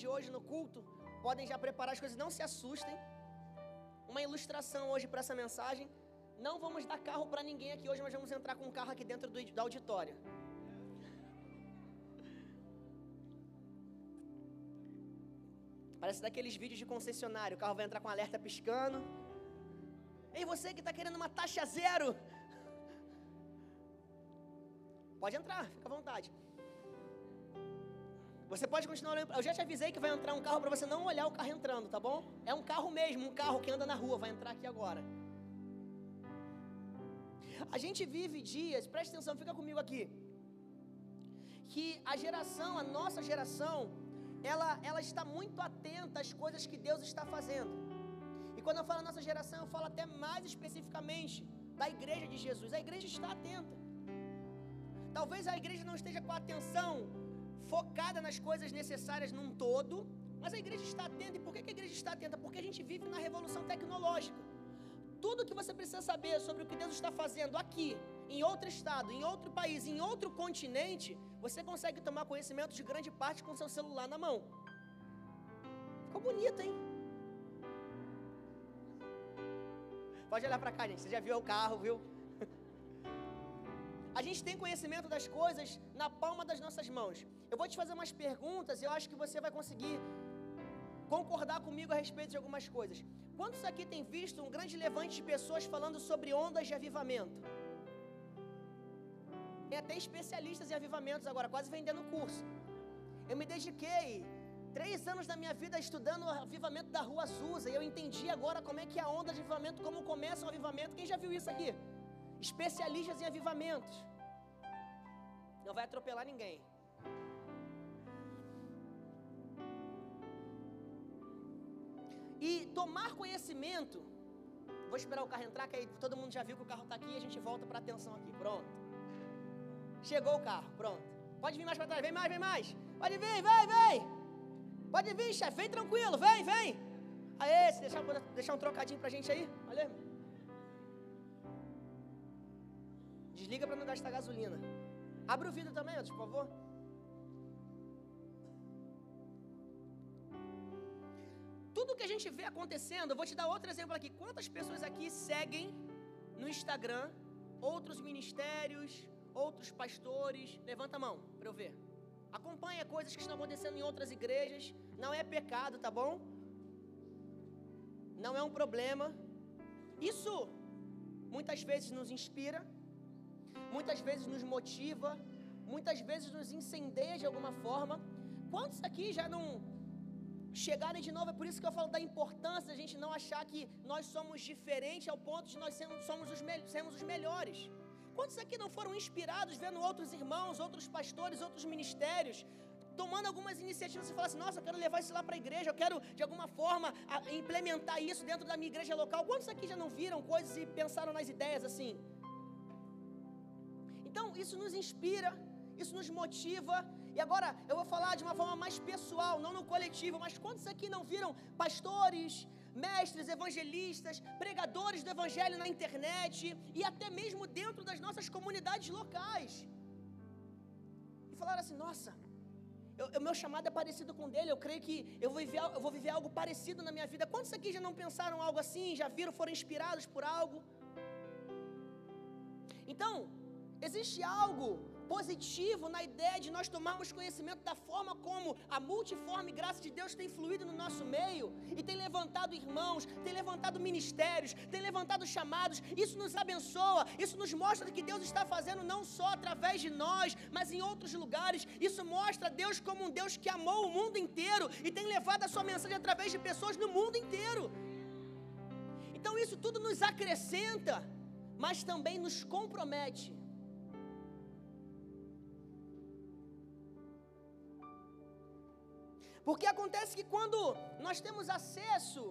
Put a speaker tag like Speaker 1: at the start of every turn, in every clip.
Speaker 1: de hoje no culto, podem já preparar as coisas, não se assustem. Uma ilustração hoje para essa mensagem. Não vamos dar carro para ninguém aqui hoje, mas vamos entrar com um carro aqui dentro do, do auditório. Parece daqueles vídeos de concessionário, o carro vai entrar com alerta piscando. Ei, você que está querendo uma taxa zero. Pode entrar, fica à vontade. Você pode continuar olhando. Eu já te avisei que vai entrar um carro para você não olhar o carro entrando, tá bom? É um carro mesmo, um carro que anda na rua, vai entrar aqui agora. A gente vive dias, preste atenção, fica comigo aqui. Que a geração, a nossa geração, ela, ela está muito atenta às coisas que Deus está fazendo. E quando eu falo nossa geração, eu falo até mais especificamente da igreja de Jesus. A igreja está atenta. Talvez a igreja não esteja com a atenção focada nas coisas necessárias num todo, mas a igreja está atenta. E por que a igreja está atenta? Porque a gente vive na revolução tecnológica. Tudo que você precisa saber sobre o que Deus está fazendo aqui, em outro estado, em outro país, em outro continente, você consegue tomar conhecimento de grande parte com seu celular na mão. Ficou bonito, hein? Pode olhar para cá, gente. Você já viu o carro, viu? A gente tem conhecimento das coisas na palma das nossas mãos. Eu vou te fazer umas perguntas e eu acho que você vai conseguir concordar comigo a respeito de algumas coisas. Quantos aqui têm visto um grande levante de pessoas falando sobre ondas de avivamento? Tem até especialistas em avivamentos agora, quase vendendo curso. Eu me dediquei três anos da minha vida estudando o avivamento da Rua Azusa e eu entendi agora como é que é a onda de avivamento, como começa o avivamento. Quem já viu isso aqui? Especialistas em avivamentos. Não vai atropelar ninguém. E tomar conhecimento. Vou esperar o carro entrar, que aí todo mundo já viu que o carro está aqui e a gente volta para a atenção aqui. Pronto. Chegou o carro, pronto. Pode vir mais para trás, vem mais, vem mais. Pode vir, vem, vem. Pode vir, chefe, vem tranquilo, vem, vem. Aê, se deixar, deixar um trocadinho pra gente aí, valeu. Desliga para não gastar gasolina. Abre o vidro também, por favor. Tudo que a gente vê acontecendo, eu vou te dar outro exemplo aqui. Quantas pessoas aqui seguem no Instagram outros ministérios, outros pastores? Levanta a mão para eu ver. Acompanha coisas que estão acontecendo em outras igrejas. Não é pecado, tá bom? Não é um problema. Isso muitas vezes nos inspira, muitas vezes nos motiva, muitas vezes nos incendeia de alguma forma. Quantos aqui já não chegarem de novo? É por isso que eu falo da importância da gente não achar que nós somos diferentes ao ponto de nós sermos, somos os, sermos os melhores. Quantos aqui não foram inspirados vendo outros irmãos, outros pastores, outros ministérios, tomando algumas iniciativas e falar assim: nossa, eu quero levar isso lá para a igreja, eu quero de alguma forma implementar isso dentro da minha igreja local. Quantos aqui já não viram coisas e pensaram nas ideias assim? Então, isso nos inspira, isso nos motiva. E agora eu vou falar de uma forma mais pessoal, não no coletivo, mas quantos aqui não viram pastores, mestres, evangelistas, pregadores do evangelho na internet e até mesmo dentro das nossas comunidades locais? E falaram assim: nossa, o meu chamado é parecido com o dele, eu creio que eu vou, viver, eu vou viver algo parecido na minha vida. Quantos aqui já não pensaram algo assim, já viram, foram inspirados por algo? Então, existe algo positivo na ideia de nós tomarmos conhecimento da forma como a multiforme graça de Deus tem fluído no nosso meio e tem levantado irmãos, tem levantado ministérios, tem levantado chamados. Isso nos abençoa, isso nos mostra que Deus está fazendo não só através de nós, mas em outros lugares. Isso mostra Deus como um Deus que amou o mundo inteiro e tem levado a sua mensagem através de pessoas no mundo inteiro. Então isso tudo nos acrescenta, mas também nos compromete. Porque acontece que quando nós temos acesso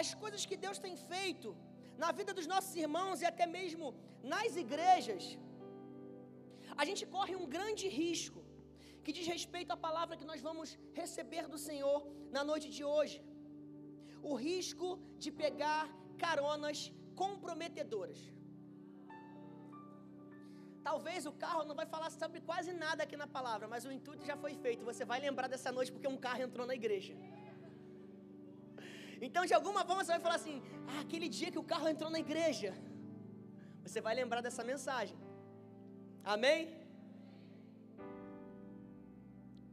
Speaker 1: às coisas que Deus tem feito na vida dos nossos irmãos e até mesmo nas igrejas, a gente corre um grande risco que diz respeito à palavra que nós vamos receber do Senhor na noite de hoje. O risco de pegar caronas comprometedoras. Talvez o carro não vai falar sobre quase nada aqui na palavra, mas o intuito já foi feito. Você vai lembrar dessa noite porque um carro entrou na igreja. Então, de alguma forma, você vai falar assim: ah, aquele dia que o carro entrou na igreja. Você vai lembrar dessa mensagem. Amém?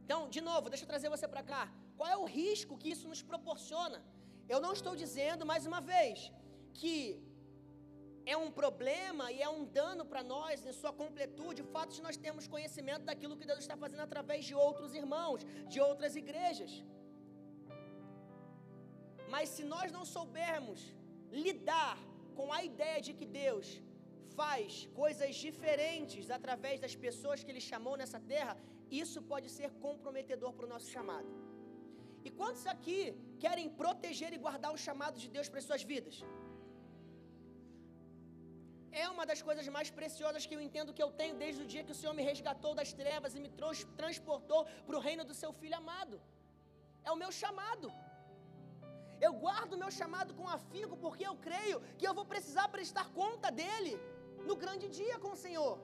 Speaker 1: Então, de novo, deixa eu trazer você para cá. Qual é o risco que isso nos proporciona? Eu não estou dizendo, mais uma vez, que é um problema e é um dano para nós em sua completude o fato de nós termos conhecimento daquilo que Deus está fazendo através de outros irmãos, de outras igrejas. Mas se nós não soubermos lidar com a ideia de que Deus faz coisas diferentes através das pessoas que Ele chamou nessa terra, isso pode ser comprometedor para o nosso chamado. E quantos aqui querem proteger e guardar o chamado de Deus para as suas vidas? É uma das coisas mais preciosas que eu entendo que eu tenho desde o dia que o Senhor me resgatou das trevas e me transportou para o reino do seu Filho amado. É o meu chamado. Eu guardo o meu chamado com afinco porque eu creio que eu vou precisar prestar conta dele no grande dia com o Senhor.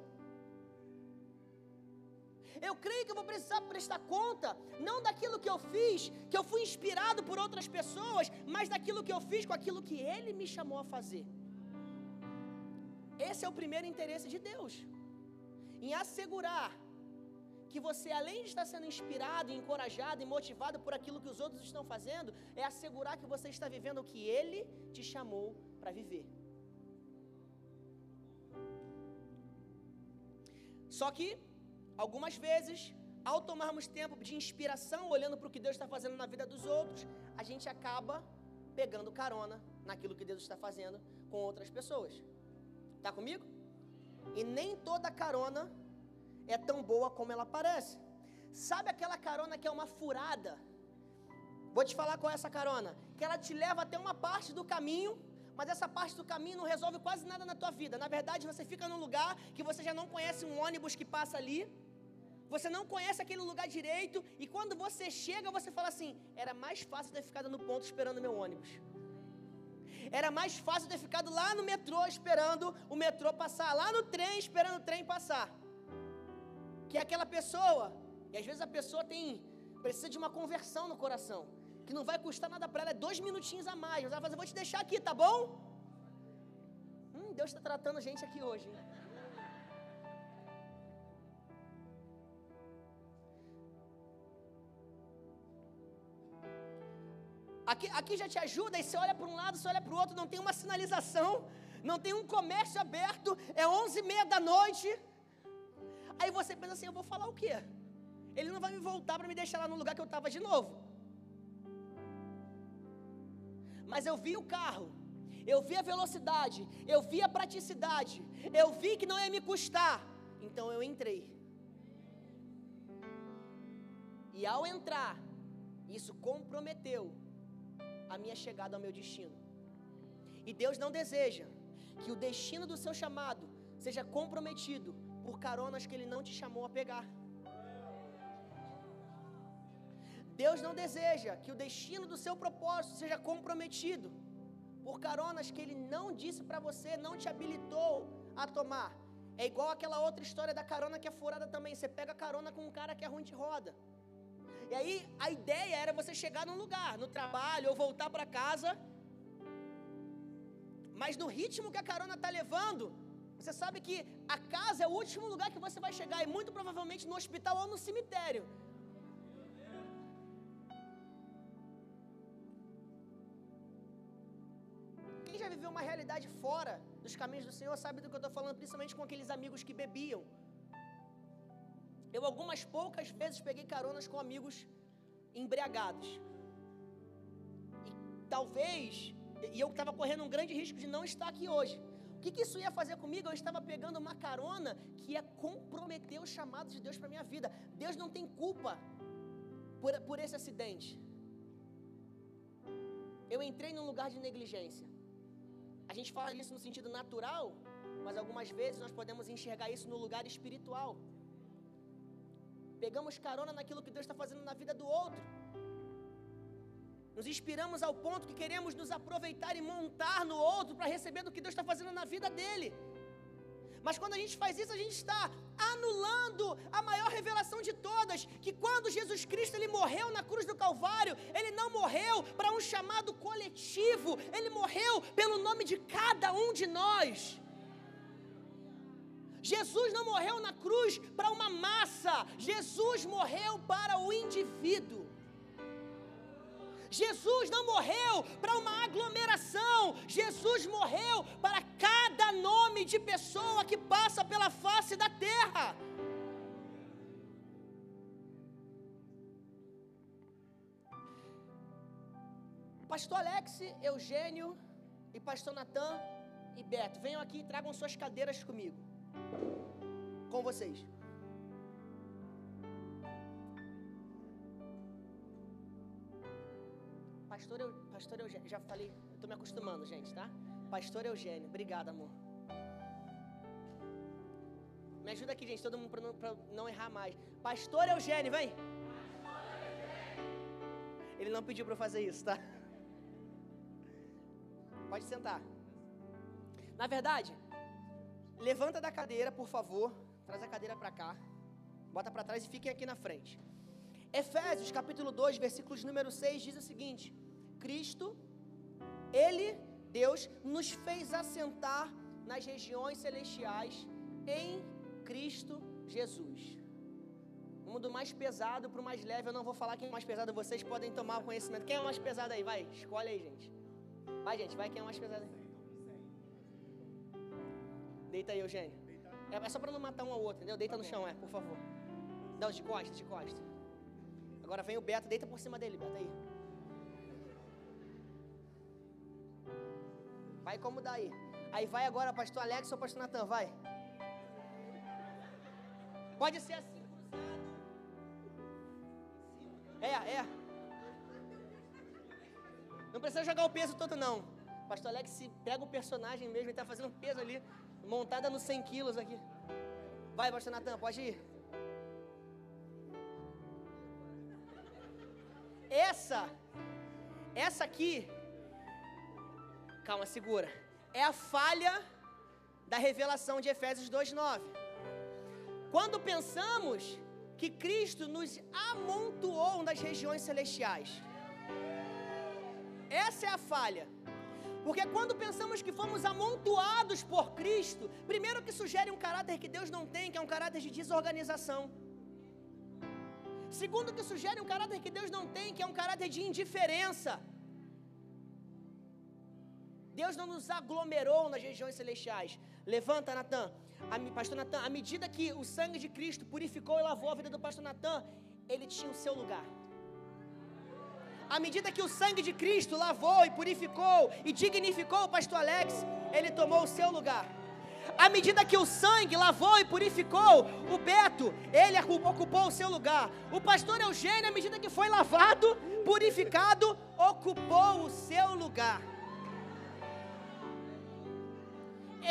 Speaker 1: Eu creio que eu vou precisar prestar conta, não daquilo que eu fiz, que eu fui inspirado por outras pessoas, mas daquilo que eu fiz com aquilo que Ele me chamou a fazer. Esse é o primeiro interesse de Deus, em assegurar que você, além de estar sendo inspirado, encorajado e motivado por aquilo que os outros estão fazendo, é assegurar que você está vivendo o que Ele te chamou para viver. Só que, algumas vezes, ao tomarmos tempo de inspiração, olhando para o que Deus está fazendo na vida dos outros, a gente acaba pegando carona naquilo que Deus está fazendo com outras pessoas. Está comigo? E nem toda carona é tão boa como ela parece. Sabe aquela carona que é uma furada? Vou te falar qual é essa carona. Que ela te leva até uma parte do caminho mas essa parte do caminho não resolve quase nada na tua vida. Na verdade, você fica num lugar que você já não conhece um ônibus que passa ali. Você não conhece aquele lugar direito e quando você chega, você fala assim: era mais fácil ter ficado no ponto esperando meu ônibus. Era mais fácil ter ficado lá no metrô esperando o metrô passar, lá no trem esperando o trem passar. Que aquela pessoa, e às vezes a pessoa tem precisa de uma conversão no coração que não vai custar nada para ela, é dois minutinhos a mais. Ela vai fazer, vou te deixar aqui, tá bom? Hum, Deus está tratando a gente aqui hoje. Hein? Aqui, já te ajuda, e você olha para um lado, você olha para o outro, não tem uma sinalização, não tem um comércio aberto, é onze e meia da noite. Aí você pensa assim, eu vou falar o quê? Ele não vai me voltar para me deixar lá no lugar que eu estava de novo. mas eu vi o carro, eu vi a velocidade, eu vi a praticidade, eu vi que não ia me custar, então eu entrei. E ao entrar, isso comprometeu a minha chegada ao meu destino. E Deus não deseja que o destino do seu chamado seja comprometido por caronas que Ele não te chamou a pegar. Deus não deseja que o destino do seu propósito seja comprometido por caronas que Ele não disse para você, não te habilitou a tomar. É igual aquela outra história da carona que é furada também. Você pega carona com um cara que é ruim de roda. E aí a ideia era você chegar num lugar, no trabalho ou voltar para casa. Mas no ritmo que a carona está levando, você sabe que a casa é o último lugar que você vai chegar, e muito provavelmente no hospital ou no cemitério. já viveu uma realidade fora dos caminhos do Senhor sabe do que eu estou falando, principalmente com aqueles amigos que bebiam. Eu algumas poucas vezes peguei caronas com amigos embriagados. E talvez, e eu estava correndo um grande risco de não estar aqui hoje. O que, que isso ia fazer comigo? Eu estava pegando uma carona que ia comprometer os chamados de Deus para minha vida. Deus não tem culpa por, por esse acidente. Eu entrei num lugar de negligência. A gente fala isso no sentido natural, mas algumas vezes nós podemos enxergar isso no lugar espiritual. Pegamos carona naquilo que Deus está fazendo na vida do outro. Nos inspiramos ao ponto que queremos nos aproveitar e montar no outro para receber do que Deus está fazendo na vida dele. Mas quando a gente faz isso, a gente está anulando a maior revelação de todas, que quando Jesus Cristo ele morreu na cruz do Calvário, ele não morreu para um chamado coletivo, ele morreu pelo nome de cada um de nós. Jesus não morreu na cruz para uma massa, Jesus morreu para o indivíduo. Jesus não morreu para uma aglomeração, Jesus morreu para cada nome de pessoa que passa pela face da terra. Pastor Alex, Eugênio e Pastor Natan e Beto, venham aqui e tragam suas cadeiras comigo. Com vocês. Pastor, Eu, Pastor Eugênio, já falei, estou me acostumando, gente, tá? Pastor Eugênio, obrigado, amor. Me ajuda aqui, gente, todo mundo para não, não, errar mais. Pastor Eugênio, vem. Ele não pediu para fazer isso, tá? Pode sentar. Na verdade, levanta da cadeira, por favor. Traz a cadeira para cá. Bota para trás e fiquem aqui na frente. Efésios capítulo 2, versículos número 6 diz o seguinte: Cristo, Ele, Deus, nos fez assentar nas regiões celestiais em Cristo Jesus. Vamos do mais pesado para o mais leve. Eu não vou falar quem é mais pesado, vocês podem tomar conhecimento. Quem é mais pesado aí? Vai, escolhe aí, gente. Vai, gente, vai, quem é mais pesado aí? Deita aí, Eugênio. É, é só para não matar um ao outro, entendeu? Deita no chão, é, por favor. Não, de costas, de costas. Agora vem o Beto, deita por cima dele, Beto aí. Vai como daí. Aí vai agora pastor Alex ou pastor Natan, vai. Pode ser assim, É, é. Não precisa jogar o peso todo não. Pastor Alex se pega o personagem mesmo, ele está fazendo um peso ali, montada nos 100 quilos aqui. Vai, pastor Natan, pode ir. Essa, essa aqui Calma, segura. É a falha da revelação de Efésios 2:9. Quando pensamos que Cristo nos amontoou nas regiões celestiais. Essa é a falha. Porque quando pensamos que fomos amontoados por Cristo, primeiro que sugere um caráter que Deus não tem, que é um caráter de desorganização. Segundo que sugere um caráter que Deus não tem, que é um caráter de indiferença. Deus não nos aglomerou nas regiões celestiais. Levanta, Natan. Pastor Natan, à medida que o sangue de Cristo purificou e lavou a vida do pastor Natan, ele tinha o seu lugar. À medida que o sangue de Cristo lavou e purificou e dignificou o pastor Alex, ele tomou o seu lugar. À medida que o sangue lavou e purificou o Beto, ele ocupou o seu lugar. O pastor Eugênio, à medida que foi lavado, purificado, ocupou o seu lugar.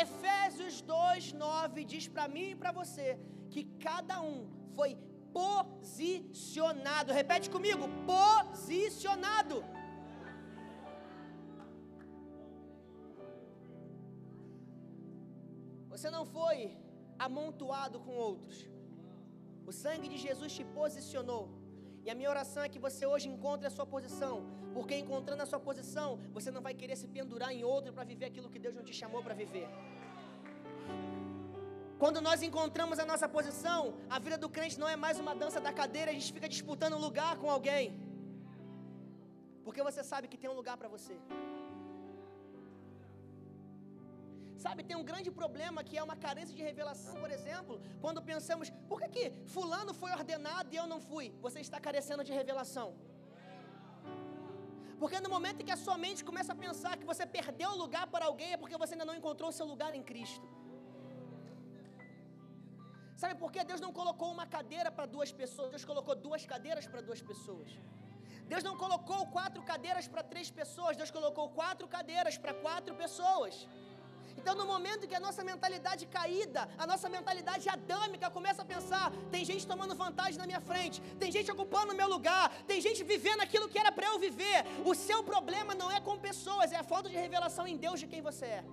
Speaker 1: Efésios 2:9 diz para mim e para você que cada um foi posicionado. Repete comigo: posicionado. Você não foi amontoado com outros. O sangue de Jesus te posicionou. E a minha oração é que você hoje encontre a sua posição, porque encontrando a sua posição, você não vai querer se pendurar em outro para viver aquilo que Deus não te chamou para viver. Quando nós encontramos a nossa posição, a vida do crente não é mais uma dança da cadeira, a gente fica disputando lugar com alguém. Porque você sabe que tem um lugar para você. Sabe, tem um grande problema que é uma carência de revelação, por exemplo, quando pensamos, por que, que fulano foi ordenado e eu não fui? Você está carecendo de revelação. Porque no momento em que a sua mente começa a pensar que você perdeu o lugar para alguém, é porque você ainda não encontrou o seu lugar em Cristo. Sabe por que Deus não colocou uma cadeira para duas pessoas? Deus colocou duas cadeiras para duas pessoas. Deus não colocou quatro cadeiras para três pessoas. Deus colocou quatro cadeiras para quatro pessoas. Então, no momento que a nossa mentalidade caída, a nossa mentalidade adâmica começa a pensar: tem gente tomando vantagem na minha frente, tem gente ocupando o meu lugar, tem gente vivendo aquilo que era para eu viver. O seu problema não é com pessoas, é a falta de revelação em Deus de quem você é.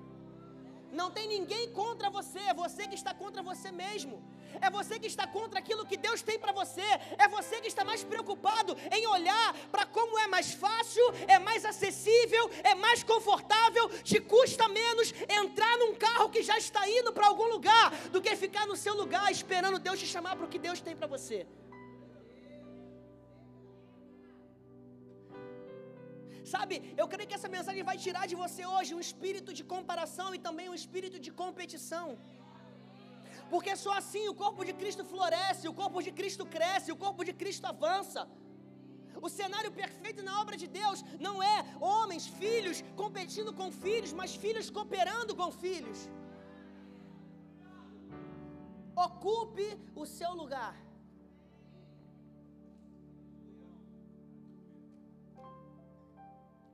Speaker 1: Não tem ninguém contra você, é você que está contra você mesmo. É você que está contra aquilo que Deus tem para você. É você que está mais preocupado em olhar para como é mais fácil, é mais acessível, é mais confortável, te custa menos entrar num carro que já está indo para algum lugar do que ficar no seu lugar esperando Deus te chamar para o que Deus tem para você. Sabe, eu creio que essa mensagem vai tirar de você hoje um espírito de comparação e também um espírito de competição. Porque só assim o corpo de Cristo floresce, o corpo de Cristo cresce, o corpo de Cristo avança. O cenário perfeito na obra de Deus não é homens, filhos competindo com filhos, mas filhos cooperando com filhos. Ocupe o seu lugar.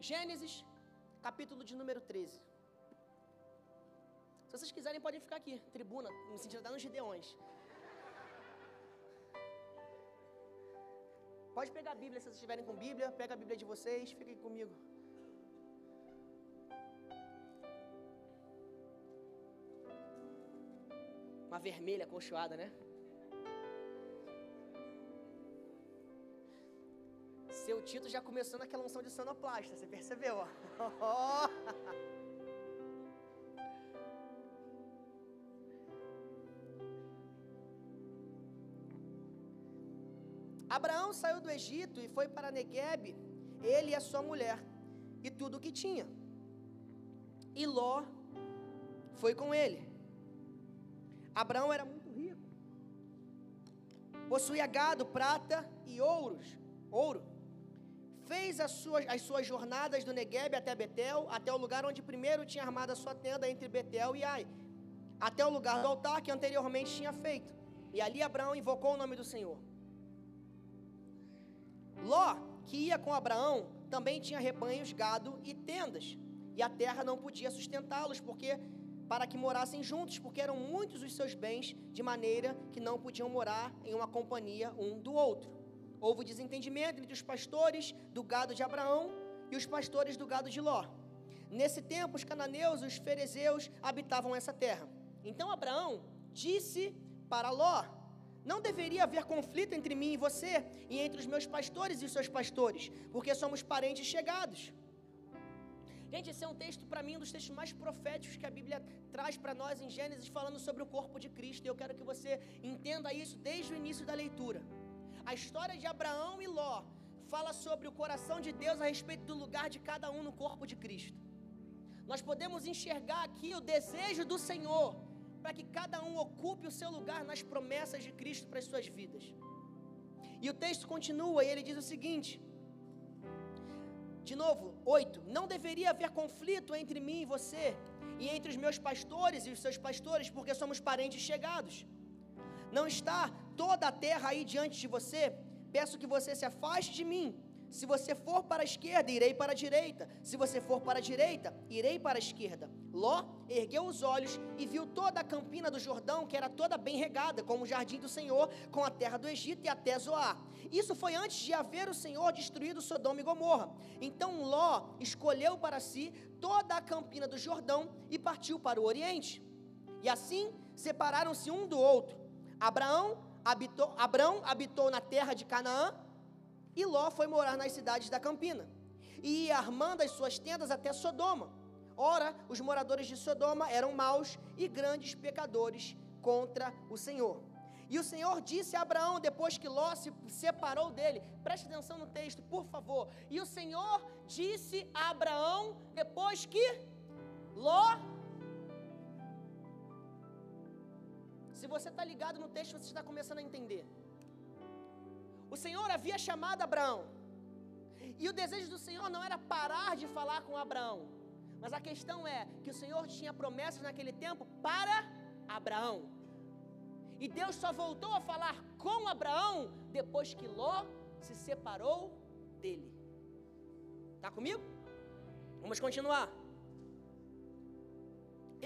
Speaker 1: Gênesis, capítulo de número 13. Se vocês quiserem, podem ficar aqui, tribuna, sentido de dar nos Gideões. Pode pegar a Bíblia se vocês estiverem com Bíblia, pega a Bíblia de vocês, fiquem comigo. Uma vermelha acolchoada, né? Seu Tito já começou naquela unção de sonoplasta, você percebeu? Ó. Abraão saiu do Egito e foi para Negueb, ele e a sua mulher, e tudo o que tinha. E Ló foi com ele. Abraão era muito rico, possuía gado, prata e ouros, ouro. Fez as suas, as suas jornadas do Negueb até Betel, até o lugar onde primeiro tinha armado a sua tenda entre Betel e Ai, até o lugar do altar que anteriormente tinha feito. E ali Abraão invocou o nome do Senhor. Ló, que ia com Abraão, também tinha rebanhos, gado e tendas, e a terra não podia sustentá-los, porque para que morassem juntos, porque eram muitos os seus bens, de maneira que não podiam morar em uma companhia um do outro. Houve desentendimento entre os pastores do gado de Abraão e os pastores do gado de Ló. Nesse tempo, os cananeus e os ferezeus habitavam essa terra. Então Abraão disse para Ló: Não deveria haver conflito entre mim e você, e entre os meus pastores e os seus pastores, porque somos parentes chegados. Gente, esse é um texto, para mim, um dos textos mais proféticos que a Bíblia traz para nós em Gênesis, falando sobre o corpo de Cristo. E eu quero que você entenda isso desde o início da leitura. A história de Abraão e Ló fala sobre o coração de Deus a respeito do lugar de cada um no corpo de Cristo. Nós podemos enxergar aqui o desejo do Senhor para que cada um ocupe o seu lugar nas promessas de Cristo para as suas vidas. E o texto continua e ele diz o seguinte: de novo, 8. Não deveria haver conflito entre mim e você, e entre os meus pastores e os seus pastores, porque somos parentes chegados. Não está toda a terra aí diante de você? Peço que você se afaste de mim. Se você for para a esquerda, irei para a direita. Se você for para a direita, irei para a esquerda. Ló ergueu os olhos e viu toda a campina do Jordão, que era toda bem regada, como o jardim do Senhor, com a terra do Egito e até Zoar. Isso foi antes de haver o Senhor destruído Sodoma e Gomorra. Então Ló escolheu para si toda a campina do Jordão e partiu para o oriente. E assim separaram-se um do outro. Abraão habitou, Abraão habitou na terra de Canaã e Ló foi morar nas cidades da campina. E ia armando as suas tendas até Sodoma. Ora, os moradores de Sodoma eram maus e grandes pecadores contra o Senhor. E o Senhor disse a Abraão, depois que Ló se separou dele, preste atenção no texto, por favor. E o Senhor disse a Abraão, depois que Ló. Se você está ligado no texto, você está começando a entender. O Senhor havia chamado Abraão. E o desejo do Senhor não era parar de falar com Abraão. Mas a questão é que o Senhor tinha promessas naquele tempo para Abraão. E Deus só voltou a falar com Abraão depois que Ló se separou dele. Está comigo? Vamos continuar.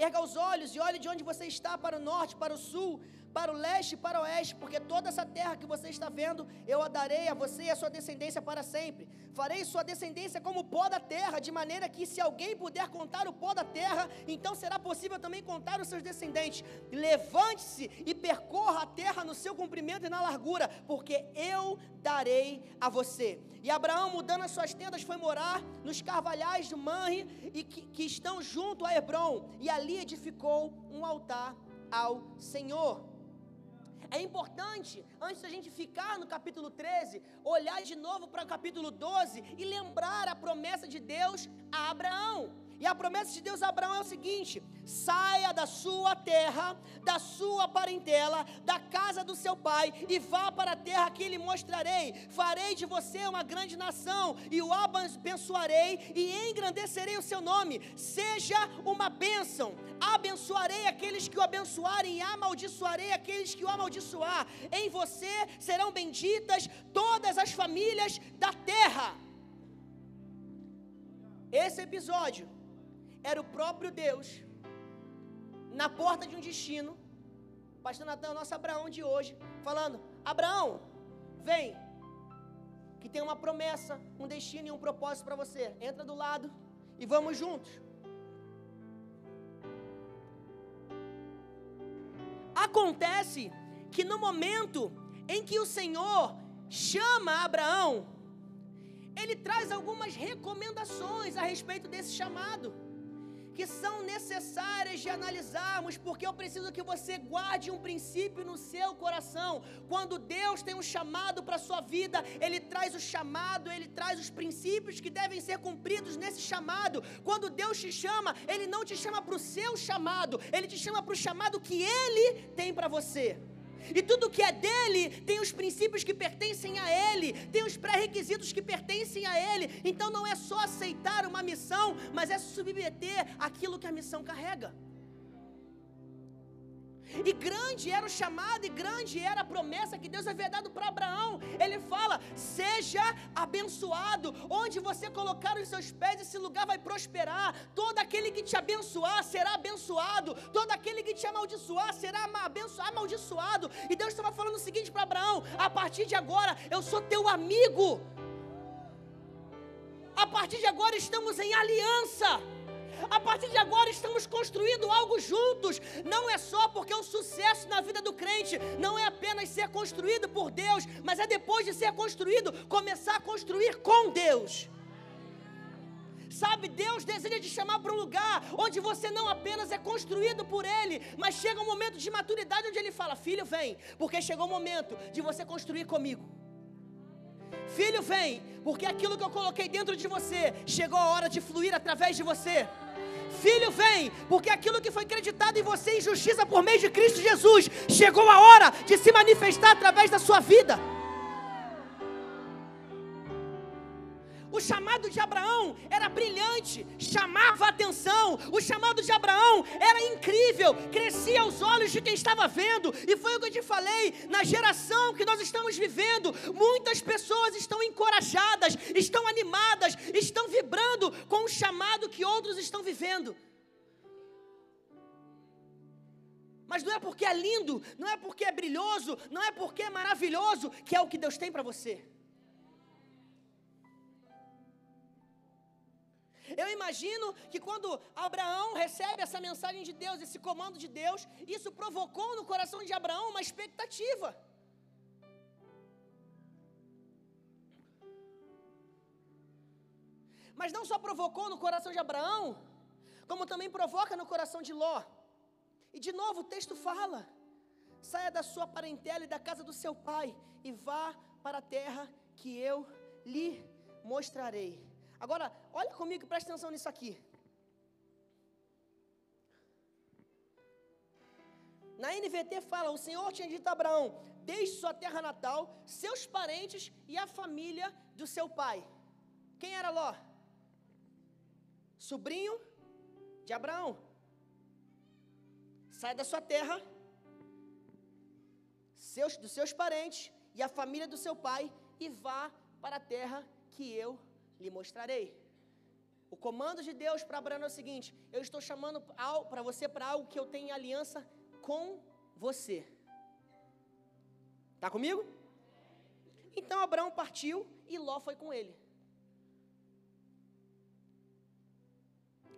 Speaker 1: Erga os olhos e olhe de onde você está para o norte, para o sul, para o leste e para o oeste, porque toda essa terra que você está vendo, eu a darei a você e a sua descendência para sempre. Farei sua descendência como o pó da terra, de maneira que se alguém puder contar o pó da terra, então será possível também contar os seus descendentes. Levante-se e percorra a terra no seu comprimento e na largura, porque eu darei a você. E Abraão, mudando as suas tendas, foi morar nos carvalhais de Manre, e que, que estão junto a Hebron, e ali edificou um altar ao Senhor. É importante, antes da gente ficar no capítulo 13, olhar de novo para o capítulo 12 e lembrar a promessa de Deus a Abraão. E a promessa de Deus a Abraão é o seguinte: saia da sua terra, da sua parentela, da casa do seu pai e vá para a terra que lhe mostrarei. Farei de você uma grande nação e o abençoarei e engrandecerei o seu nome. Seja uma bênção. Abençoarei aqueles que o abençoarem e amaldiçoarei aqueles que o amaldiçoar. Em você serão benditas todas as famílias da terra. Esse episódio era o próprio Deus na porta de um destino. Pastor Natan, o nosso Abraão de hoje, falando: Abraão, vem, que tem uma promessa, um destino e um propósito para você. Entra do lado e vamos juntos. Acontece que no momento em que o Senhor chama Abraão, ele traz algumas recomendações a respeito desse chamado que são necessárias de analisarmos, porque eu preciso que você guarde um princípio no seu coração. Quando Deus tem um chamado para a sua vida, Ele traz o chamado, Ele traz os princípios que devem ser cumpridos nesse chamado. Quando Deus te chama, Ele não te chama para o seu chamado, Ele te chama para o chamado que Ele tem para você. E tudo que é dele tem os princípios que pertencem a ele, tem os pré-requisitos que pertencem a ele. Então não é só aceitar uma missão, mas é submeter aquilo que a missão carrega. E grande era o chamado, e grande era a promessa que Deus havia dado para Abraão. Ele fala: seja abençoado, onde você colocar os seus pés, esse lugar vai prosperar. Todo aquele que te abençoar será abençoado, todo aquele que te amaldiçoar será amaldiçoado. E Deus estava falando o seguinte para Abraão: a partir de agora eu sou teu amigo. A partir de agora estamos em aliança. A partir de agora estamos construindo algo juntos. Não é só porque o sucesso na vida do crente não é apenas ser construído por Deus, mas é depois de ser construído, começar a construir com Deus. Sabe, Deus deseja te chamar para um lugar onde você não apenas é construído por Ele, mas chega um momento de maturidade onde Ele fala: Filho, vem, porque chegou o momento de você construir comigo. Filho, vem, porque aquilo que eu coloquei dentro de você chegou a hora de fluir através de você. Filho, vem, porque aquilo que foi acreditado em você em justiça por meio de Cristo Jesus, chegou a hora de se manifestar através da sua vida. Abraão era brilhante, chamava a atenção. O chamado de Abraão era incrível, crescia aos olhos de quem estava vendo. E foi o que eu te falei: na geração que nós estamos vivendo, muitas pessoas estão encorajadas, estão animadas, estão vibrando com o chamado que outros estão vivendo. Mas não é porque é lindo, não é porque é brilhoso, não é porque é maravilhoso que é o que Deus tem para você. Eu imagino que quando Abraão recebe essa mensagem de Deus, esse comando de Deus, isso provocou no coração de Abraão uma expectativa. Mas não só provocou no coração de Abraão, como também provoca no coração de Ló. E de novo o texto fala: saia da sua parentela e da casa do seu pai, e vá para a terra que eu lhe mostrarei. Agora, olha comigo, presta atenção nisso aqui. Na NVT fala: o Senhor tinha dito a Abraão: deixe sua terra natal, seus parentes e a família do seu pai. Quem era Ló? Sobrinho de Abraão. Sai da sua terra, seus, dos seus parentes e a família do seu pai e vá para a terra que eu lhe mostrarei. O comando de Deus para Abraão é o seguinte: eu estou chamando para você para algo que eu tenho aliança com você. Tá comigo? Então Abraão partiu e Ló foi com ele.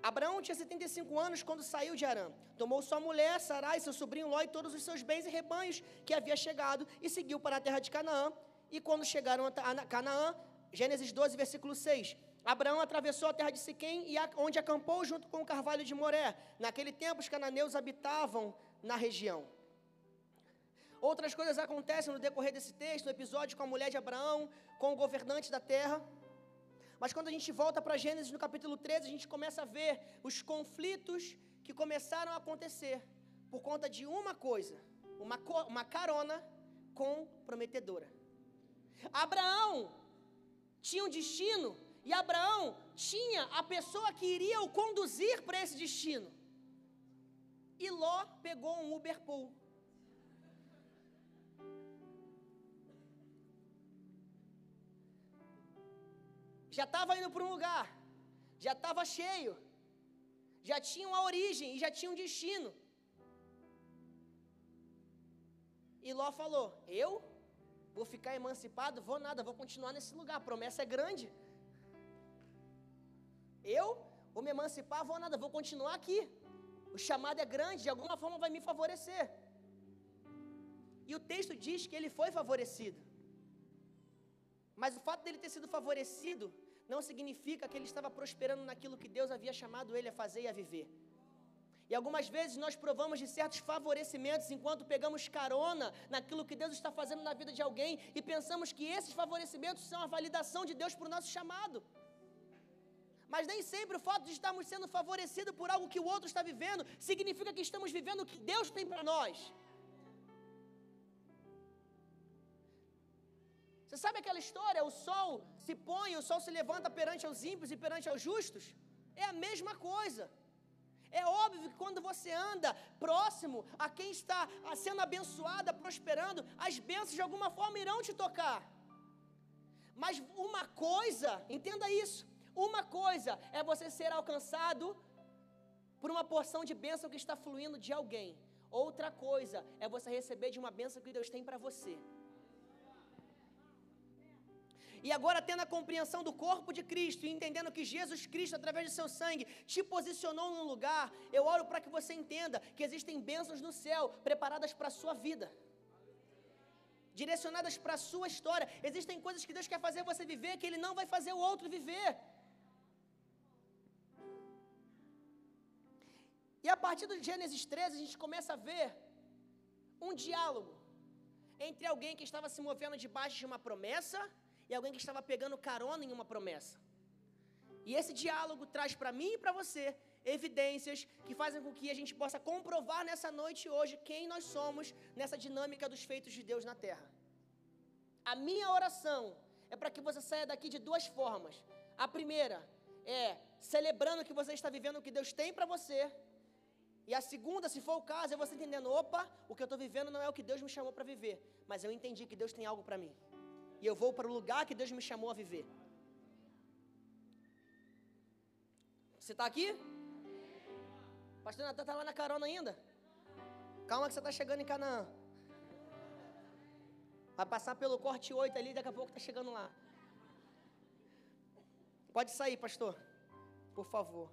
Speaker 1: Abraão tinha 75 anos quando saiu de Arã. Tomou sua mulher, Sarai, seu sobrinho Ló e todos os seus bens e rebanhos que havia chegado e seguiu para a terra de Canaã. E quando chegaram a Canaã, Gênesis 12, versículo 6. Abraão atravessou a terra de Siquém e onde acampou junto com o carvalho de Moré. Naquele tempo os cananeus habitavam na região. Outras coisas acontecem no decorrer desse texto, o episódio com a mulher de Abraão, com o governante da terra. Mas quando a gente volta para Gênesis no capítulo 13, a gente começa a ver os conflitos que começaram a acontecer por conta de uma coisa, uma, uma carona comprometedora. Abraão tinha um destino e Abraão tinha a pessoa que iria o conduzir para esse destino. E Ló pegou um Uber Pool. Já estava indo para um lugar, já estava cheio, já tinha uma origem e já tinha um destino. E Ló falou: Eu vou ficar emancipado? Vou nada, vou continuar nesse lugar. A promessa é grande. Eu vou me emancipar, vou nada, vou continuar aqui. O chamado é grande, de alguma forma vai me favorecer. E o texto diz que ele foi favorecido. Mas o fato dele ter sido favorecido não significa que ele estava prosperando naquilo que Deus havia chamado ele a fazer e a viver. E algumas vezes nós provamos de certos favorecimentos enquanto pegamos carona naquilo que Deus está fazendo na vida de alguém e pensamos que esses favorecimentos são a validação de Deus para o nosso chamado. Mas nem sempre o fato de estarmos sendo favorecidos por algo que o outro está vivendo significa que estamos vivendo o que Deus tem para nós. Você sabe aquela história? O sol se põe, o sol se levanta perante os ímpios e perante os justos? É a mesma coisa. É óbvio que quando você anda próximo a quem está sendo abençoada, prosperando, as bênçãos de alguma forma irão te tocar. Mas uma coisa, entenda isso, uma coisa é você ser alcançado por uma porção de bênção que está fluindo de alguém. Outra coisa é você receber de uma bênção que Deus tem para você. E agora, tendo a compreensão do corpo de Cristo e entendendo que Jesus Cristo, através de seu sangue, te posicionou num lugar, eu oro para que você entenda que existem bênçãos no céu preparadas para a sua vida, direcionadas para a sua história. Existem coisas que Deus quer fazer você viver que Ele não vai fazer o outro viver. E a partir do Gênesis 13, a gente começa a ver um diálogo entre alguém que estava se movendo debaixo de uma promessa e alguém que estava pegando carona em uma promessa. E esse diálogo traz para mim e para você evidências que fazem com que a gente possa comprovar nessa noite hoje quem nós somos nessa dinâmica dos feitos de Deus na terra. A minha oração é para que você saia daqui de duas formas. A primeira é celebrando que você está vivendo o que Deus tem para você. E a segunda, se for o caso, é você entendendo: opa, o que eu estou vivendo não é o que Deus me chamou para viver, mas eu entendi que Deus tem algo para mim e eu vou para o lugar que Deus me chamou a viver. Você está aqui? Pastor Natan está lá na carona ainda? Calma que você está chegando em Canaã. Vai passar pelo corte 8 ali, daqui a pouco está chegando lá. Pode sair, pastor. Por favor.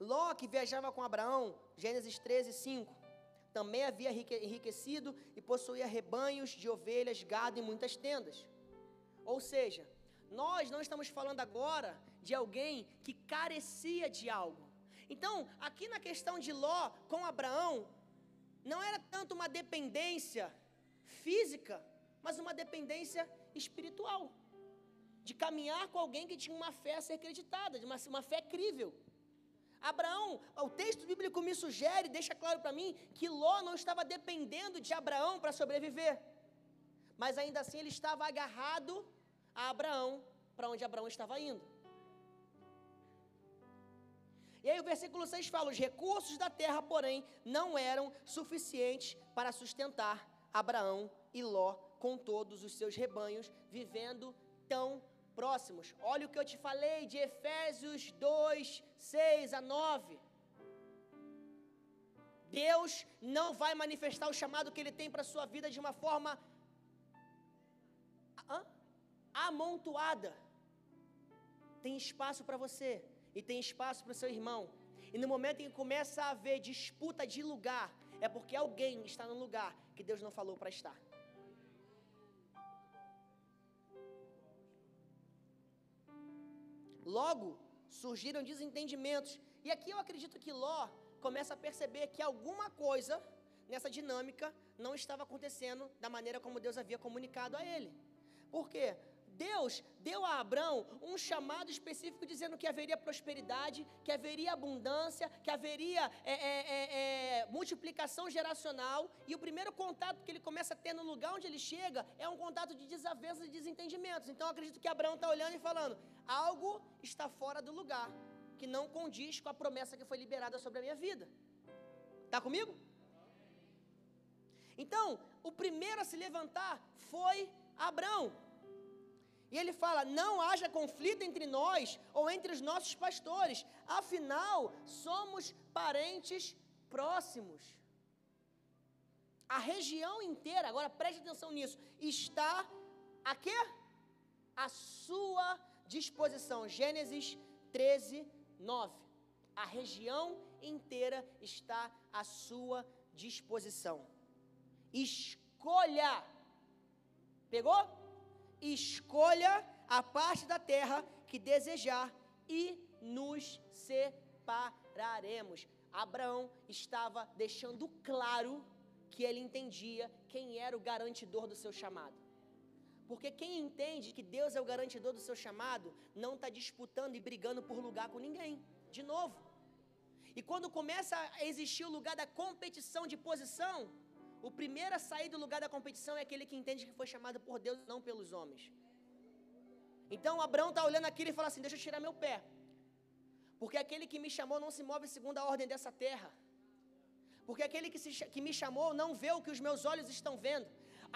Speaker 1: Ló que viajava com Abraão, Gênesis 13, 5 também havia enriquecido e possuía rebanhos de ovelhas, gado e muitas tendas. Ou seja, nós não estamos falando agora de alguém que carecia de algo. Então, aqui na questão de Ló com Abraão, não era tanto uma dependência física, mas uma dependência espiritual. De caminhar com alguém que tinha uma fé a ser acreditada, de uma, uma fé crível. Abraão, o texto bíblico me sugere, deixa claro para mim, que Ló não estava dependendo de Abraão para sobreviver. Mas ainda assim ele estava agarrado a Abraão, para onde Abraão estava indo. E aí o versículo 6 fala: os recursos da terra, porém, não eram suficientes para sustentar Abraão e Ló com todos os seus rebanhos, vivendo tão próximos. Olha o que eu te falei de Efésios 2, 6 a 9. Deus não vai manifestar o chamado que Ele tem para a sua vida de uma forma hã? amontoada. Tem espaço para você e tem espaço para o seu irmão. E no momento em que começa a haver disputa de lugar, é porque alguém está no lugar que Deus não falou para estar. Logo, surgiram desentendimentos. E aqui eu acredito que Ló começa a perceber que alguma coisa nessa dinâmica não estava acontecendo da maneira como Deus havia comunicado a ele. Por quê? Deus deu a Abraão um chamado específico dizendo que haveria prosperidade, que haveria abundância, que haveria é, é, é, é, multiplicação geracional. E o primeiro contato que ele começa a ter no lugar onde ele chega é um contato de desavenças e desentendimentos. Então acredito que Abraão está olhando e falando: algo está fora do lugar, que não condiz com a promessa que foi liberada sobre a minha vida. Está comigo? Então, o primeiro a se levantar foi Abraão. E ele fala: não haja conflito entre nós ou entre os nossos pastores, afinal, somos parentes próximos. A região inteira, agora preste atenção nisso, está a quê? A sua disposição. Gênesis 13, 9. A região inteira está à sua disposição. Escolha. Pegou? Escolha a parte da terra que desejar e nos separaremos. Abraão estava deixando claro que ele entendia quem era o garantidor do seu chamado. Porque quem entende que Deus é o garantidor do seu chamado, não está disputando e brigando por lugar com ninguém. De novo. E quando começa a existir o lugar da competição de posição, o primeiro a sair do lugar da competição é aquele que entende que foi chamado por Deus, não pelos homens. Então Abraão está olhando aquilo e fala assim: Deixa eu tirar meu pé. Porque aquele que me chamou não se move segundo a ordem dessa terra. Porque aquele que, se, que me chamou não vê o que os meus olhos estão vendo.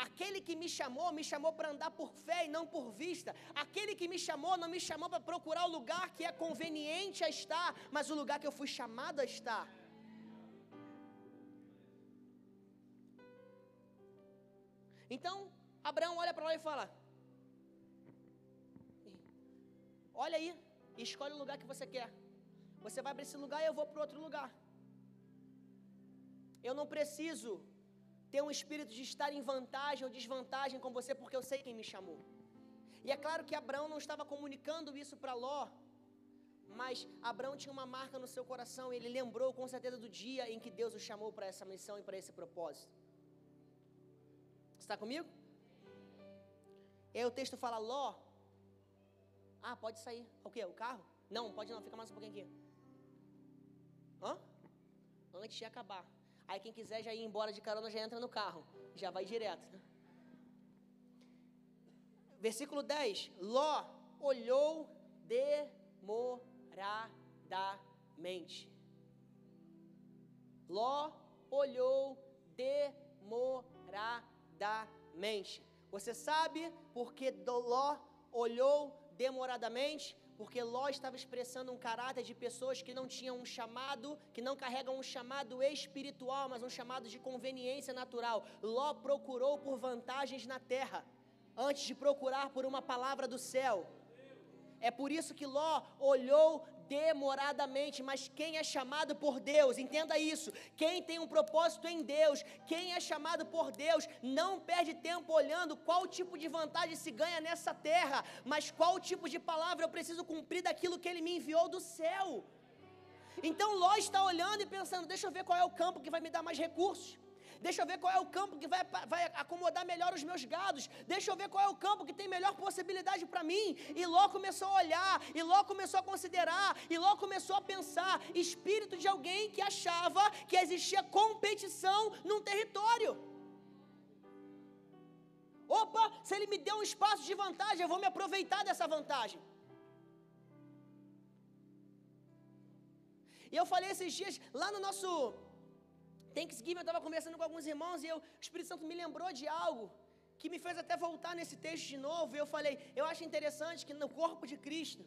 Speaker 1: Aquele que me chamou, me chamou para andar por fé e não por vista. Aquele que me chamou, não me chamou para procurar o lugar que é conveniente a estar, mas o lugar que eu fui chamado a estar. Então, Abraão olha para lá e fala: Olha aí, escolhe o lugar que você quer. Você vai para esse lugar e eu vou para outro lugar. Eu não preciso ter um espírito de estar em vantagem ou desvantagem com você, porque eu sei quem me chamou. E é claro que Abraão não estava comunicando isso para Ló, mas Abraão tinha uma marca no seu coração ele lembrou com certeza do dia em que Deus o chamou para essa missão e para esse propósito. Está comigo? E aí o texto fala: Ló. Ah, pode sair. O quê? O carro? Não, pode não, fica mais um pouquinho aqui. Hã? Antes de acabar. Aí quem quiser já ir embora de carona já entra no carro. Já vai direto. Versículo 10. Ló olhou demoradamente. Ló olhou demoradamente demoradamente. Você sabe porque Ló olhou demoradamente? Porque Ló estava expressando um caráter de pessoas que não tinham um chamado, que não carregam um chamado espiritual, mas um chamado de conveniência natural. Ló procurou por vantagens na terra, antes de procurar por uma palavra do céu. É por isso que Ló olhou demoradamente, mas quem é chamado por Deus, entenda isso. Quem tem um propósito em Deus, quem é chamado por Deus, não perde tempo olhando qual tipo de vantagem se ganha nessa terra, mas qual tipo de palavra eu preciso cumprir daquilo que ele me enviou do céu. Então Ló está olhando e pensando: deixa eu ver qual é o campo que vai me dar mais recursos. Deixa eu ver qual é o campo que vai, vai acomodar melhor os meus gados. Deixa eu ver qual é o campo que tem melhor possibilidade para mim. E Ló começou a olhar, e Ló começou a considerar, e Ló começou a pensar. Espírito de alguém que achava que existia competição num território. Opa, se ele me deu um espaço de vantagem, eu vou me aproveitar dessa vantagem. E eu falei esses dias, lá no nosso Thanksgiving eu estava conversando com alguns irmãos e eu, o Espírito Santo me lembrou de algo que me fez até voltar nesse texto de novo. E eu falei, eu acho interessante que no corpo de Cristo,